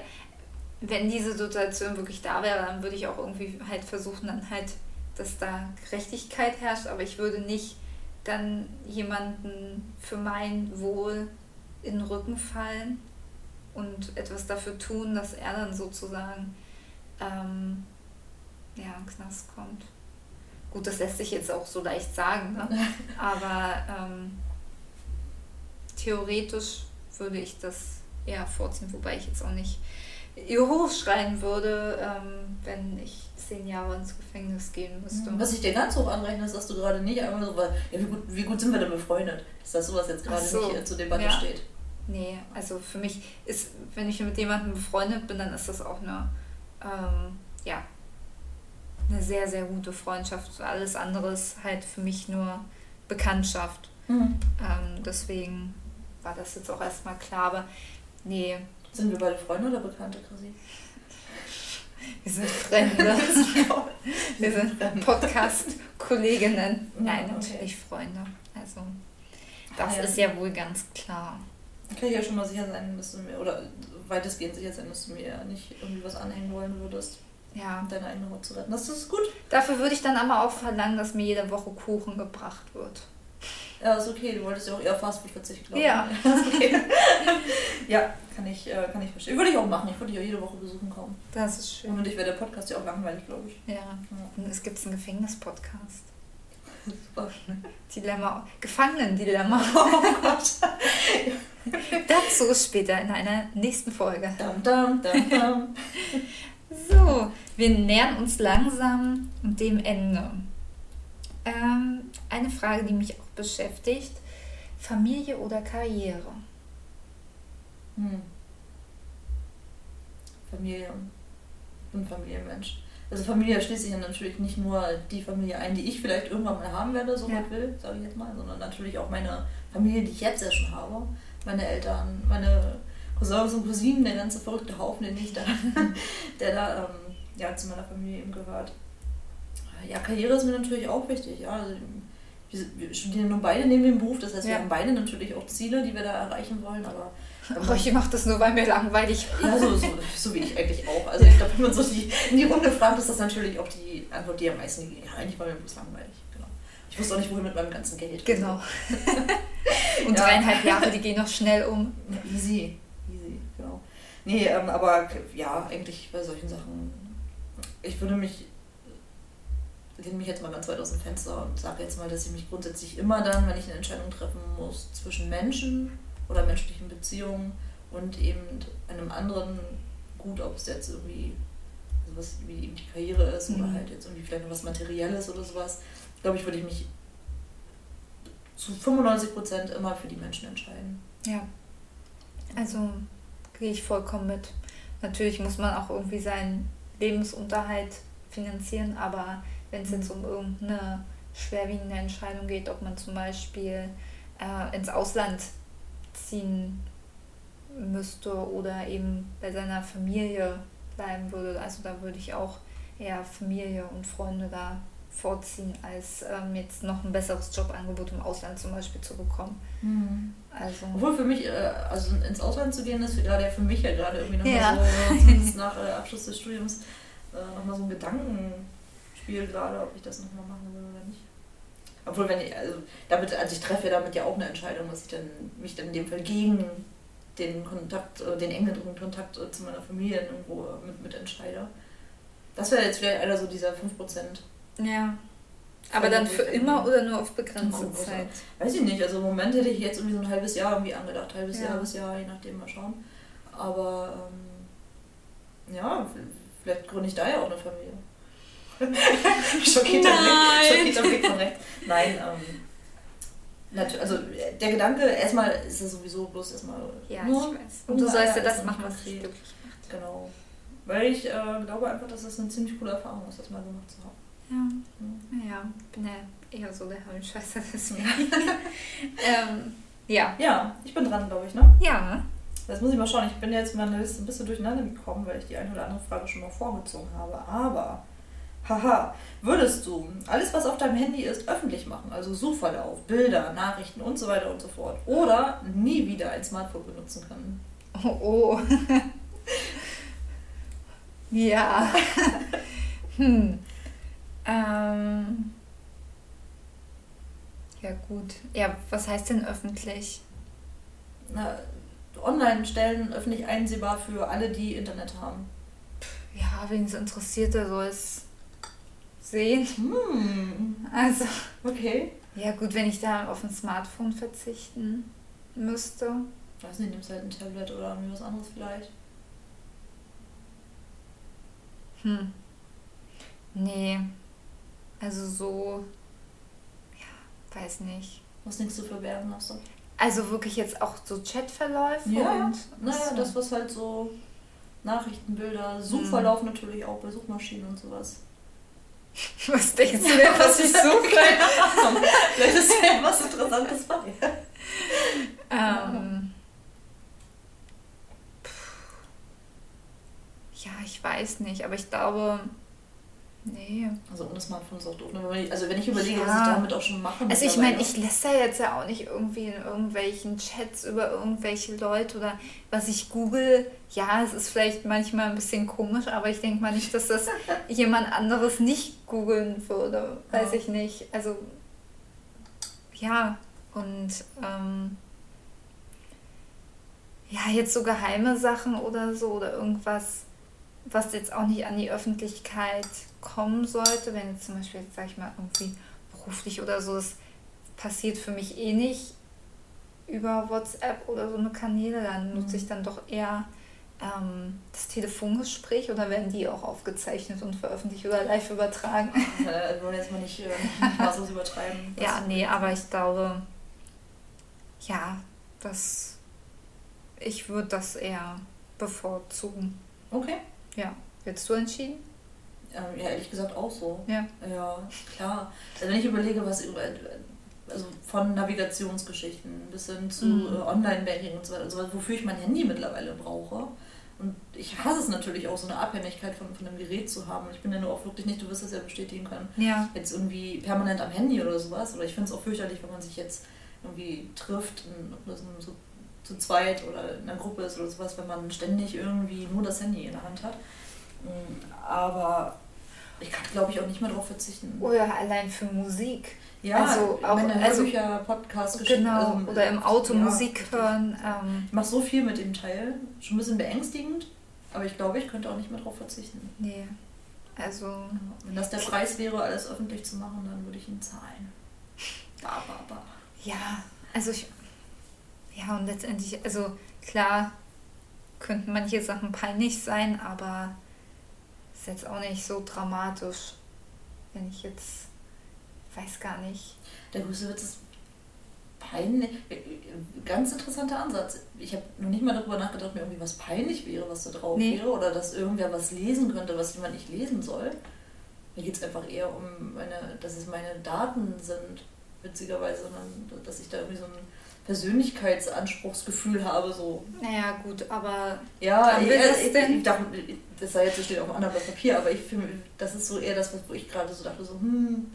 wenn diese Situation wirklich da wäre, dann würde ich auch irgendwie halt versuchen, dann halt dass da Gerechtigkeit herrscht, aber ich würde nicht dann jemanden für mein Wohl in den Rücken fallen und etwas dafür tun, dass er dann sozusagen ähm, ja, in Knast kommt. Gut, das lässt sich jetzt auch so leicht sagen, ne? [LAUGHS] aber ähm, theoretisch würde ich das eher vorziehen, wobei ich jetzt auch nicht hochschreien würde, ähm, wenn ich zehn Jahre ins Gefängnis gehen müsste. Was ich dir ganz hoch anrechne, ist, dass du gerade nicht einfach so, weil, ja, wie gut, wie gut sind wir denn befreundet, dass das sowas jetzt gerade so. nicht zur Debatte ja. steht. Nee, also für mich ist, wenn ich mit jemandem befreundet bin, dann ist das auch eine, ähm, ja, eine sehr, sehr gute Freundschaft. Alles andere ist halt für mich nur Bekanntschaft. Mhm. Ähm, deswegen war das jetzt auch erstmal klar, aber nee. Sind wir beide Freunde oder Bekannte, Chrissy? Wir sind Fremde. Wir sind Podcast-Kolleginnen. Nein, natürlich. Freunde. Also, das ah, ja. ist ja wohl ganz klar. Kann ich ja schon mal sicher sein, dass du mir, oder weitestgehend sicher sein, dass du mir nicht irgendwie was anhängen wollen würdest. Ja. Deine Erinnerung zu retten. Das ist gut. Dafür würde ich dann aber auch verlangen, dass mir jede Woche Kuchen gebracht wird. Ja, ist okay. Du wolltest ja auch eher Fastfood verzichten, glaube ich. Ja. [LAUGHS] okay. [LAUGHS] ja, kann ich, äh, kann ich verstehen. Würde ich auch machen. Ich würde dich auch jede Woche besuchen kommen. Das ist schön. Und ich wäre der Podcast ja auch langweilig, glaube ich. Ja. ja. Und es gibt einen Gefängnis-Podcast. Super. Dilemma. Gefangenen-Dilemma. [LAUGHS] Oh Gott. Dazu später in einer nächsten Folge. Dum, dum, dum, dum. so, wir nähern uns langsam dem Ende. Ähm, eine Frage, die mich auch beschäftigt. Familie oder Karriere? Hm. Familie. Ich bin Familienmensch. Also Familie schließt sich ja natürlich nicht nur die Familie ein, die ich vielleicht irgendwann mal haben werde, so ja. will, sage ich jetzt mal, sondern natürlich auch meine Familie, die ich jetzt ja schon habe. Meine Eltern, meine Cousins und Cousinen, der ganze verrückte Haufen, den ich da, [LAUGHS] der da ähm, ja, zu meiner Familie eben gehört. Ja, Karriere ist mir natürlich auch wichtig. Ja. Also, wir studieren nun beide neben dem Beruf, das heißt, ja. wir haben beide natürlich auch Ziele, die wir da erreichen wollen, aber. Aber ich mache das nur, weil mir langweilig. Ja, so, so, so wie ich [LAUGHS] eigentlich auch. Also ich glaube, wenn man so die, in die Runde fragt, ist das natürlich auch die Antwort, die am meisten geht. Ja, eigentlich war mir bloß langweilig. Genau. Ich wusste auch nicht, wohin mit meinem ganzen Geld. Genau. [LAUGHS] Und ja. dreieinhalb Jahre, die gehen noch schnell um. Easy. Easy, genau. Nee, ähm, aber ja, eigentlich bei solchen Sachen, ich würde mich lehne mich jetzt mal ganz weit aus dem Fenster und sage jetzt mal, dass ich mich grundsätzlich immer dann, wenn ich eine Entscheidung treffen muss zwischen Menschen oder menschlichen Beziehungen und eben einem anderen Gut, ob es jetzt irgendwie sowas wie eben die Karriere ist mhm. oder halt jetzt irgendwie vielleicht noch was Materielles oder sowas, glaube ich, würde ich mich zu 95 Prozent immer für die Menschen entscheiden. Ja, also gehe ich vollkommen mit. Natürlich muss man auch irgendwie seinen Lebensunterhalt finanzieren, aber wenn es jetzt um irgendeine schwerwiegende Entscheidung geht, ob man zum Beispiel äh, ins Ausland ziehen müsste oder eben bei seiner Familie bleiben würde. Also da würde ich auch eher Familie und Freunde da vorziehen, als ähm, jetzt noch ein besseres Jobangebot im Ausland zum Beispiel zu bekommen. Mhm. Also. Obwohl für mich, äh, also ins Ausland zu gehen, ist gerade ja für mich ja gerade irgendwie nochmal ja. so, zumindest nach äh, Abschluss des Studiums, äh, nochmal so ein Gedanken Spiel gerade, ob ich das nochmal machen will oder nicht. Obwohl, wenn ich, also damit, also ich treffe ja damit ja auch eine Entscheidung, dass ich dann mich dann in dem Fall gegen den Kontakt, äh, den engeren Kontakt äh, zu meiner Familie irgendwo mit, mit entscheide. Das wäre jetzt vielleicht einer so dieser 5%. Ja. Aber dann für immer oder nur auf begrenzte Zeit? Weiß ich nicht. Also im Moment hätte ich jetzt irgendwie so ein halbes Jahr irgendwie angedacht. Halbes ja. Jahr, halbes Jahr, je nachdem, mal schauen. Aber ähm, ja, vielleicht gründe ich da ja auch eine Familie. Schockierter, Blick, schockierter Blick von rechts. Nein, ähm, also der Gedanke, erstmal ist es sowieso bloß erstmal. Ja, nur ich weiß. Und du sollst ja das machen, was dich glücklich macht. Genau. Weil ich äh, glaube einfach, dass das eine ziemlich coole Erfahrung ist, das mal gemacht zu haben. Ja, ja. ja bin ja eher so der Hirnscheißer [LAUGHS] deswegen. ähm, ja. Ja, ich bin dran, glaube ich, ne? Ja. Das muss ich mal schauen. Ich bin jetzt meine Liste ein bisschen durcheinander gekommen, weil ich die eine oder andere Frage schon mal vorgezogen habe. Aber Haha, würdest du alles, was auf deinem Handy ist, öffentlich machen, also Suchverlauf, Bilder, Nachrichten und so weiter und so fort, oder nie wieder ein Smartphone benutzen können? Oh, oh. [LAUGHS] ja. [LAUGHS] hm. Ähm. Ja, gut. Ja, was heißt denn öffentlich? Na, Online-Stellen öffentlich einsehbar für alle, die Internet haben. Ja, wen es interessiert, der soll es sehen. Hm. Also. Okay. Ja, gut, wenn ich da auf ein Smartphone verzichten müsste. Ich weiß nicht, nimmst halt ein Tablet oder irgendwie was anderes vielleicht. Hm. Nee. Also so. Ja, weiß nicht. Was nichts zu verbergen hast du? Also wirklich jetzt auch so Chatverläufe ja, und. Naja, das was halt so Nachrichtenbilder, Suchverlauf hm. natürlich auch bei Suchmaschinen und sowas. [LAUGHS] Was denkst du denn, was ich suche? Vielleicht [LAUGHS] [LAUGHS] ist ja was Interessantes bei. Ähm, ja, ich weiß nicht, aber ich glaube, Nee. Also ohne Smartphone ist auch doof. Also wenn ich überlege, ja. was ich damit auch schon mache. Also ich meine, ich lässt da jetzt ja auch nicht irgendwie in irgendwelchen Chats über irgendwelche Leute oder was ich google. Ja, es ist vielleicht manchmal ein bisschen komisch, aber ich denke mal nicht, dass das [LAUGHS] jemand anderes nicht googeln würde. Weiß ja. ich nicht. Also ja, und ähm, ja, jetzt so geheime Sachen oder so oder irgendwas, was jetzt auch nicht an die Öffentlichkeit kommen sollte, wenn jetzt zum Beispiel, sag ich mal, irgendwie beruflich oder so, das passiert für mich eh nicht über WhatsApp oder so eine Kanäle, dann nutze ich mhm. dann doch eher ähm, das Telefongespräch oder werden die auch aufgezeichnet und veröffentlicht oder live übertragen? Äh, wollen jetzt mal nicht, äh, übertreiben. [LAUGHS] ja, nee, aber ich glaube, ja, das, ich würde das eher bevorzugen. Okay. Ja. Hättest du entschieden? Ähm, ja, ehrlich gesagt auch so. Ja. Ja, klar. Also wenn ich überlege, was über also von Navigationsgeschichten bis hin zu mhm. Äh, Online-Banking und so weiter, also wofür ich mein Handy mittlerweile brauche. Und ich hasse es natürlich auch, so eine Abhängigkeit von, von einem Gerät zu haben. Ich bin ja nur auch wirklich nicht, du wirst das ja bestätigen können, ja. jetzt irgendwie permanent am Handy oder sowas. Oder ich finde es auch fürchterlich, wenn man sich jetzt irgendwie trifft, ob das so zu zweit oder in einer Gruppe ist oder sowas, wenn man ständig irgendwie nur das Handy in der Hand hat. Aber ich kann, glaube ich, auch nicht mehr darauf verzichten. Oder allein für Musik. Ja, also auch meine also Hörbücher, Podcasts, Genau, also, oder im Auto ja, Musik hören. Ähm. Ich mache so viel mit dem Teil. Schon ein bisschen beängstigend, aber ich glaube, ich könnte auch nicht mehr darauf verzichten. Nee. Also. Wenn das der Preis wäre, alles öffentlich zu machen, dann würde ich ihn zahlen. Ba, ba, ba. Ja, also ich. Ja, und letztendlich, also klar, könnten manche Sachen peinlich sein, aber ist jetzt auch nicht so dramatisch, wenn ich jetzt weiß gar nicht. Der größte Witz ist peinlich. Ganz interessanter Ansatz. Ich habe noch nicht mal darüber nachgedacht, mir irgendwie was peinlich wäre, was da drauf nee. wäre, oder dass irgendwer was lesen könnte, was jemand nicht lesen soll. Mir geht es einfach eher um meine, dass es meine Daten sind, witzigerweise, sondern dass ich da irgendwie so ein Persönlichkeitsanspruchsgefühl habe. So. Naja, gut, aber. Ja, ich, das, ich, ich, dachte, das sei jetzt steht auf einem anderen Blatt Papier, aber ich finde, das ist so eher das, wo ich gerade so dachte, so, hm.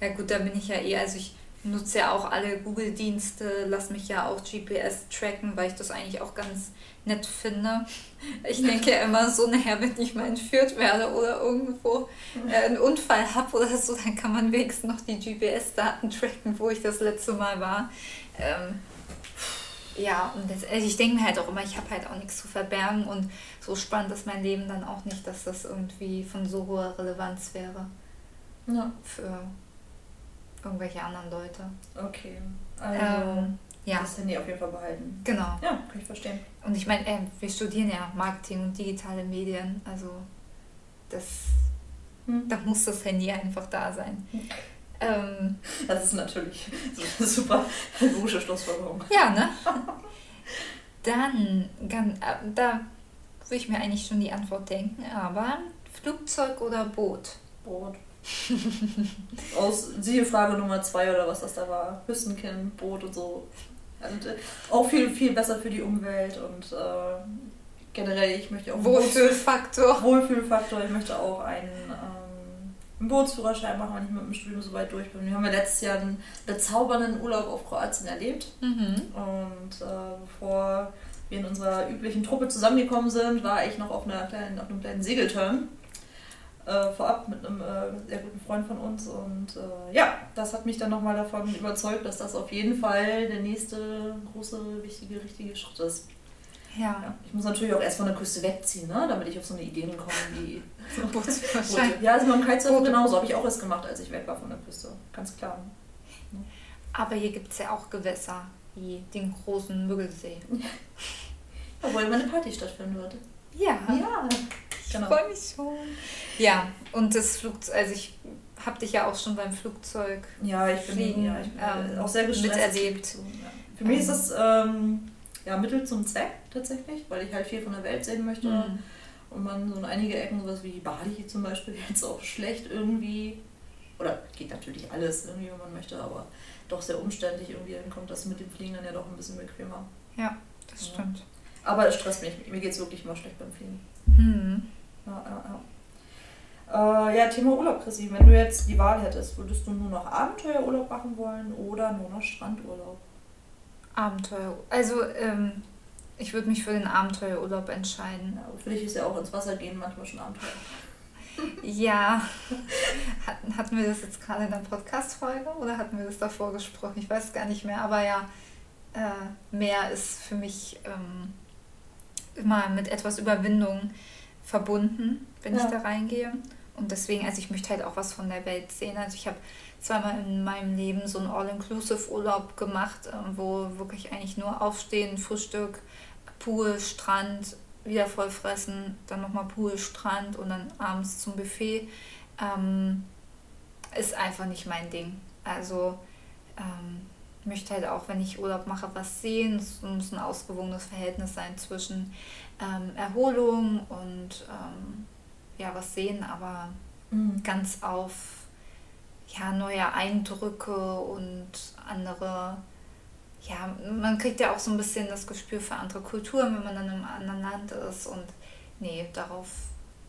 Ja, gut, da bin ich ja eh, also ich nutze ja auch alle Google-Dienste, lass mich ja auch GPS tracken, weil ich das eigentlich auch ganz nett finde. Ich [LAUGHS] denke ja immer so, nachher, wenn ich mal entführt werde oder irgendwo äh, einen Unfall habe oder so, dann kann man wenigstens noch die GPS-Daten tracken, wo ich das letzte Mal war. Ähm, ja, und das, also ich denke mir halt auch immer, ich habe halt auch nichts zu verbergen und so spannend ist mein Leben dann auch nicht, dass das irgendwie von so hoher Relevanz wäre. Ja. Für irgendwelche anderen Leute. Okay. Also ähm, ja. das Handy auf jeden Fall behalten. Genau. Ja, kann ich verstehen. Und ich meine, äh, wir studieren ja Marketing und digitale Medien, also das, hm. da muss das Handy einfach da sein. Hm. Ähm, das ist natürlich [LAUGHS] eine super logische Schlussfolgerung. Ja, ne? Dann, äh, da würde ich mir eigentlich schon die Antwort denken, aber Flugzeug oder Boot? Boot. Aus siehe Frage Nummer zwei oder was das da war. Hüstenkind, Boot und so. Und, äh, auch viel, viel besser für die Umwelt und äh, generell, ich möchte auch. Wohlfühlfaktor. Wohlfühlfaktor. Ich möchte auch einen. Äh, einen Bootsführerschein machen, wenn ich mit dem Studium so weit durch bin. Wir haben ja letztes Jahr einen bezaubernden Urlaub auf Kroatien erlebt. Mhm. Und äh, bevor wir in unserer üblichen Truppe zusammengekommen sind, war ich noch auf, einer kleinen, auf einem kleinen Segelturn. Äh, vorab mit einem äh, sehr guten Freund von uns. Und äh, ja, das hat mich dann nochmal davon überzeugt, dass das auf jeden Fall der nächste große, wichtige, richtige Schritt ist. Ja. ja. Ich muss natürlich auch erst von der Küste wegziehen, ne? damit ich auf so eine Idee komme wie. [LAUGHS] So, ja, also beim Kitesurfen genauso. Habe ich auch erst gemacht, als ich weg war von der Küste. Ganz klar. Aber hier gibt es ja auch Gewässer, wie den großen Müggelsee. [LAUGHS] Ja. Wo immer eine Party stattfinden würde. Ja. Ja. Ich genau. freue mich schon. Ja, und das Flugzeug, also ich habe dich ja auch schon beim Flugzeug ja, ich bin, fliegen, ja, ich bin ähm, auch sehr gestresst. Miterlebt. Für mich ist das ähm, ja, Mittel zum Zweck tatsächlich, weil ich halt viel von der Welt sehen möchte. Mhm. Und man so in einige Ecken, sowas wie Bali zum Beispiel, [LAUGHS] jetzt auch schlecht irgendwie, oder geht natürlich alles irgendwie, wenn man möchte, aber doch sehr umständlich irgendwie hinkommt, das mit dem Fliegen dann ja doch ein bisschen bequemer. Ja, das ja. stimmt. Aber es stresst mich. Mir geht es wirklich immer schlecht beim Fliegen. Mhm. ja, ja. Äh, ja, Thema Urlaub, Chrissy. Wenn du jetzt die Wahl hättest, würdest du nur noch Abenteuerurlaub machen wollen oder nur noch Strandurlaub? Abenteuer. Also, ähm, ich würde mich für den Abenteuerurlaub entscheiden. Ja, für dich ist ja auch ins Wasser gehen manchmal schon Abenteuer. [LAUGHS] Ja. Hatten wir das jetzt gerade in der Podcast-Folge oder hatten wir das davor gesprochen? Ich weiß gar nicht mehr, aber ja, äh, Meer ist für mich ähm, immer mit etwas Überwindung verbunden, wenn ja. ich da reingehe. Und deswegen, also ich möchte halt auch was von der Welt sehen. Also ich habe zweimal in meinem Leben so einen All-Inclusive-Urlaub gemacht, äh, wo wirklich eigentlich nur Aufstehen, Frühstück, Pool, Strand, wieder voll fressen, dann nochmal Pool, Strand und dann abends zum Buffet. Ähm, ist einfach nicht mein Ding. Also ähm, ich möchte halt auch, wenn ich Urlaub mache, was sehen. Es muss ein ausgewogenes Verhältnis sein zwischen ähm, Erholung und ähm, ja, was sehen, aber mhm. ganz auf ja, neue Eindrücke und andere ja, man kriegt ja auch so ein bisschen das Gespür für andere Kulturen, wenn man dann im anderen Land ist. Und nee, darauf,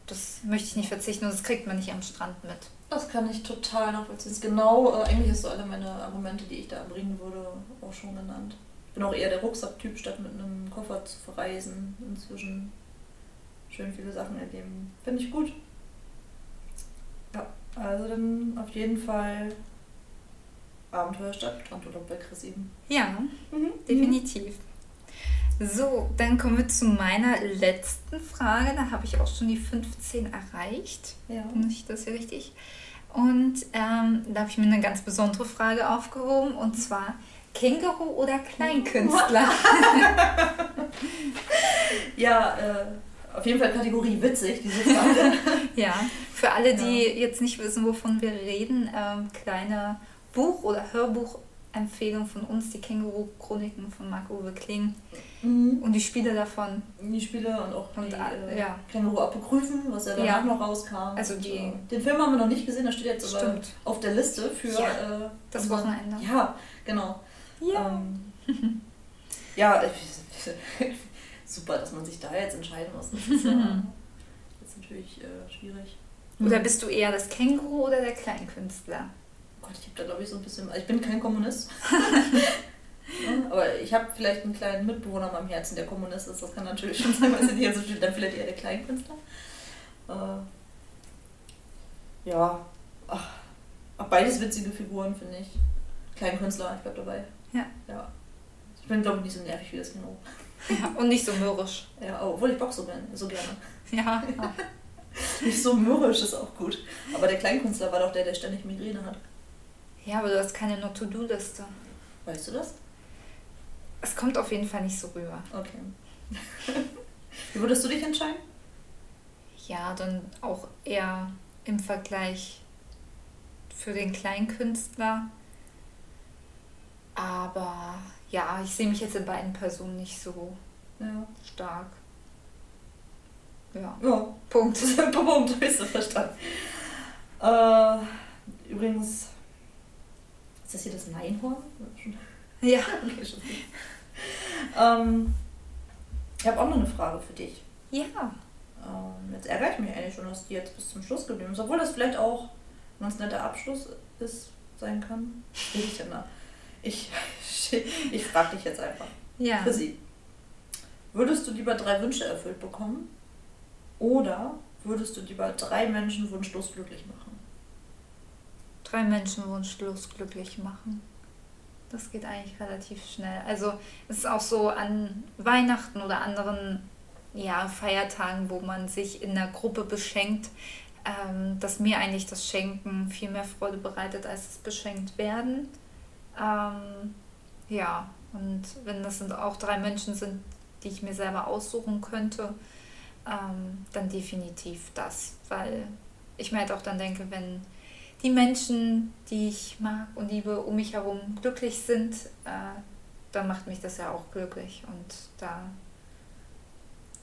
das möchte ich nicht verzichten und das kriegt man nicht am Strand mit. Das kann ich total nachvollziehen. Genau, äh, eigentlich hast du alle meine Argumente, die ich da bringen würde, auch schon genannt. Ich bin auch eher der Rucksacktyp, statt mit einem Koffer zu verreisen. Inzwischen schön viele Sachen erleben. Finde ich gut. Ja, also dann auf jeden Fall Abenteuerstadt, Strandurlaub bei Chris eben. Ja, mhm. definitiv. So, dann kommen wir zu meiner letzten Frage. Da habe ich auch schon die 15 erreicht. Ja. Finde ich das hier richtig? Und ähm, da habe ich mir eine ganz besondere Frage aufgehoben und zwar Känguru oder Kleinkünstler? [LAUGHS] ja, äh, auf jeden Fall Kategorie witzig, diese Frage. [LAUGHS] ja, für alle, die ja. jetzt nicht wissen, wovon wir reden, ähm, kleine Buch- oder Hörbuchempfehlung von uns, die Känguru-Chroniken von Marc-Uwe Kling. Mhm. Und die Spiele davon. Die Spiele und auch die und, äh, ja. Känguru-Apokryphen, was ja danach ja. noch rauskam. Also die, und, äh, den Film haben wir noch nicht gesehen, der steht jetzt aber auf der Liste für ja, äh, das unser, Wochenende. Ja, genau. Ja. Ähm, [LAUGHS] ja, [LAUGHS] super, dass man sich da jetzt entscheiden muss. Das ist, [LAUGHS] äh, das ist natürlich äh, schwierig. Oder bist du eher das Känguru oder der Kleinkünstler? Gott, ich habe da glaube ich so ein bisschen. Also ich bin kein Kommunist. [LAUGHS] aber ich habe vielleicht einen kleinen Mitbewohner meinem Herzen, der Kommunist ist. Das kann natürlich schon sein, weil sie also dann vielleicht eher der Kleinkünstler. Äh, ja. Ach, beides witzige Figuren, finde ich. Kleinkünstler, ich bleib dabei. Ja. ja. Ich bin, glaube ich, nicht so nervig wie das Kino. Ja, und nicht so mürrisch. Ja, obwohl ich boxe so, so gerne. Ja. [LAUGHS] nicht so mürrisch ist auch gut. Aber der Kleinkünstler war doch der, der ständig Migräne hat. Ja, aber du hast keine No-To-Do-Liste. Weißt du das? Es kommt auf jeden Fall nicht so rüber. Okay. [LAUGHS] Wie würdest du dich entscheiden? Ja, dann auch eher im Vergleich für den Kleinkünstler. Aber ja, ich sehe mich jetzt in beiden Personen nicht so ja. stark. Ja. Ja. Punkt. [LAUGHS] Punkt, hast du verstanden. Äh, übrigens ist das hier das Neinhorn? Ja. [LAUGHS] Okay, schon ähm, ich habe auch noch eine Frage für dich. Ja. Ähm, jetzt ärgere ich mich eigentlich schon, dass die jetzt bis zum Schluss geblieben ist. Obwohl das vielleicht auch ein ganz netter Abschluss ist, sein kann. Ich, denn da? Ich, ich frage dich jetzt einfach. Ja. Für sie. Würdest du lieber drei Wünsche erfüllt bekommen? Oder würdest du lieber drei Menschen wunschlos glücklich machen? drei Menschen wunschlos glücklich machen. Das geht eigentlich relativ schnell. Also es ist auch so an Weihnachten oder anderen ja, Feiertagen, wo man sich in der Gruppe beschenkt, ähm, dass mir eigentlich das Schenken viel mehr Freude bereitet, als das beschenkt werden. Ähm, ja, und wenn das sind auch drei Menschen sind, die ich mir selber aussuchen könnte, ähm, dann definitiv das. Weil ich mir halt auch dann denke, wenn die Menschen, die ich mag und liebe, um mich herum glücklich sind, äh, dann macht mich das ja auch glücklich. Und da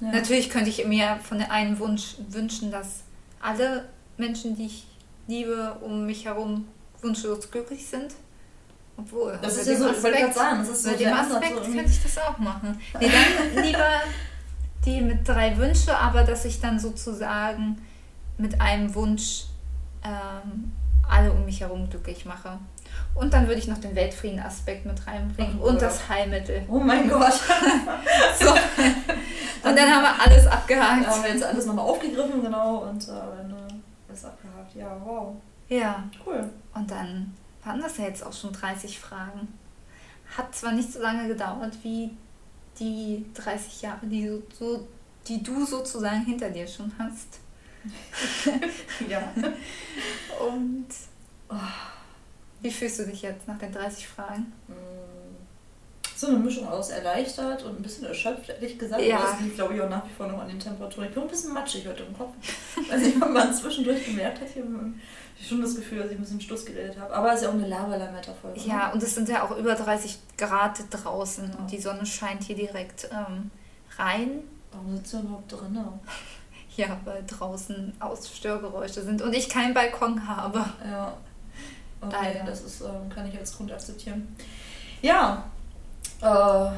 ja. natürlich könnte ich mir von der einen Wunsch wünschen, dass alle Menschen, die ich liebe, um mich herum wunschlos glücklich sind. Obwohl, das ist ja so, Aspekt, ich sagen, das ist so dem Aspekt so könnte ich das auch machen. Nee, dann [LAUGHS] lieber die mit drei Wünsche, aber dass ich dann sozusagen mit einem Wunsch ähm, alle um mich herum glücklich mache. Und dann würde ich noch den Weltfrieden-Aspekt mit reinbringen Oh, und das Heilmittel. Oh mein Gott. [LAUGHS] So. Und dann haben wir alles abgehakt. Da haben wir jetzt alles nochmal aufgegriffen, genau, und äh, dann ist abgehakt. Ja, wow. Ja, Cool. und dann waren das ja jetzt auch schon 30 Fragen. Hat zwar nicht so lange gedauert wie die 30 Jahre, die, so, so, die du sozusagen hinter dir schon hast. [LAUGHS] Ja. Und wie fühlst du dich jetzt nach den 30 Fragen? Mm. So eine Mischung aus erleichtert und ein bisschen erschöpft, ehrlich gesagt. Ja. Das liegt, glaube ich, auch nach wie vor noch an den Temperaturen. Ich bin ein bisschen matschig heute im Kopf. [LAUGHS] Also ich habe mal zwischendurch gemerkt, hat hier ich schon das Gefühl, dass ich ein bisschen Stuss geredet habe. Aber es ist ja auch eine Lava-Lametta-Folge. ne? Ja, und es sind ja auch über 30 Grad draußen Ja. und die Sonne scheint hier direkt ähm, rein. Warum sitzt du überhaupt drin? [LAUGHS] Ja, weil draußen Ausstörgeräusche sind und ich keinen Balkon habe. Ja. Okay, Leider. das ist, ähm, kann ich als Grund akzeptieren. Ja. Äh,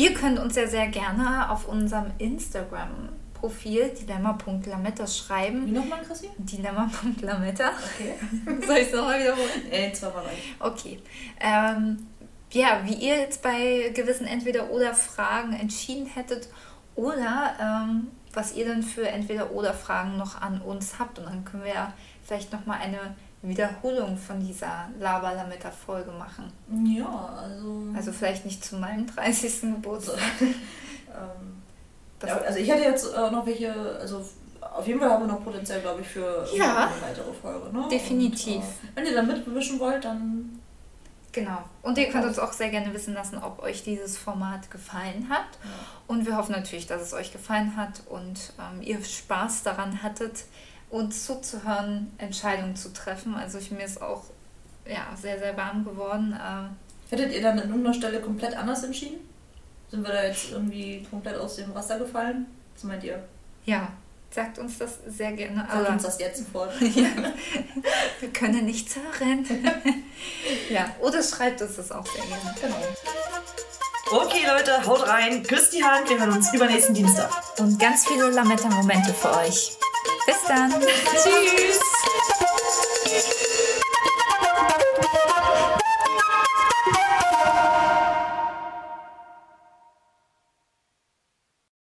Ihr könnt uns ja sehr gerne auf unserem Instagram-Profil dilemma.lametta wie schreiben. nochmal, Chrissy? Dilemma.lametta. Okay. [LAUGHS] Soll ich es nochmal wiederholen? Ey, zweimal. Okay. Ähm, ja, wie ihr jetzt bei gewissen Entweder-Oder-Fragen entschieden hättet oder ähm, was ihr dann für Entweder-Oder-Fragen noch an uns habt. Und dann können wir ja vielleicht nochmal eine Wiederholung von dieser Laber-Lametta-Folge machen. Ja, also. Also vielleicht nicht zu meinem 30. Geburtstag. [LAUGHS] ähm, ja, also ich hätte jetzt äh, noch welche, also auf jeden Fall haben wir noch Potenzial, glaube ich, für Ja. eine weitere Folge. Ne? Definitiv. Und, äh, wenn ihr da mitmischen wollt, dann Genau. Und ihr könnt uns auch sehr gerne wissen lassen, ob euch dieses Format gefallen hat. Und wir hoffen natürlich, dass es euch gefallen hat und ähm, ihr Spaß daran hattet, uns zuzuhören, Entscheidungen zu treffen. Also ich, mir ist auch ja, sehr, sehr warm geworden. Ähm, hättet ihr dann an irgendeiner Stelle komplett anders entschieden? Sind wir da jetzt irgendwie komplett aus dem Raster gefallen? Was meint ihr? ja, sagt uns das sehr gerne. Sagt uns das jetzt sofort. [LAUGHS] ja, wir können nichts hören. [LAUGHS] ja, oder schreibt uns das auch sehr gerne. Genau. Okay, Leute, haut rein, küsst die Hand, wir hören uns übernächsten Dienstag. Und ganz viele Lametta-Momente für euch. Bis dann. Tschüss.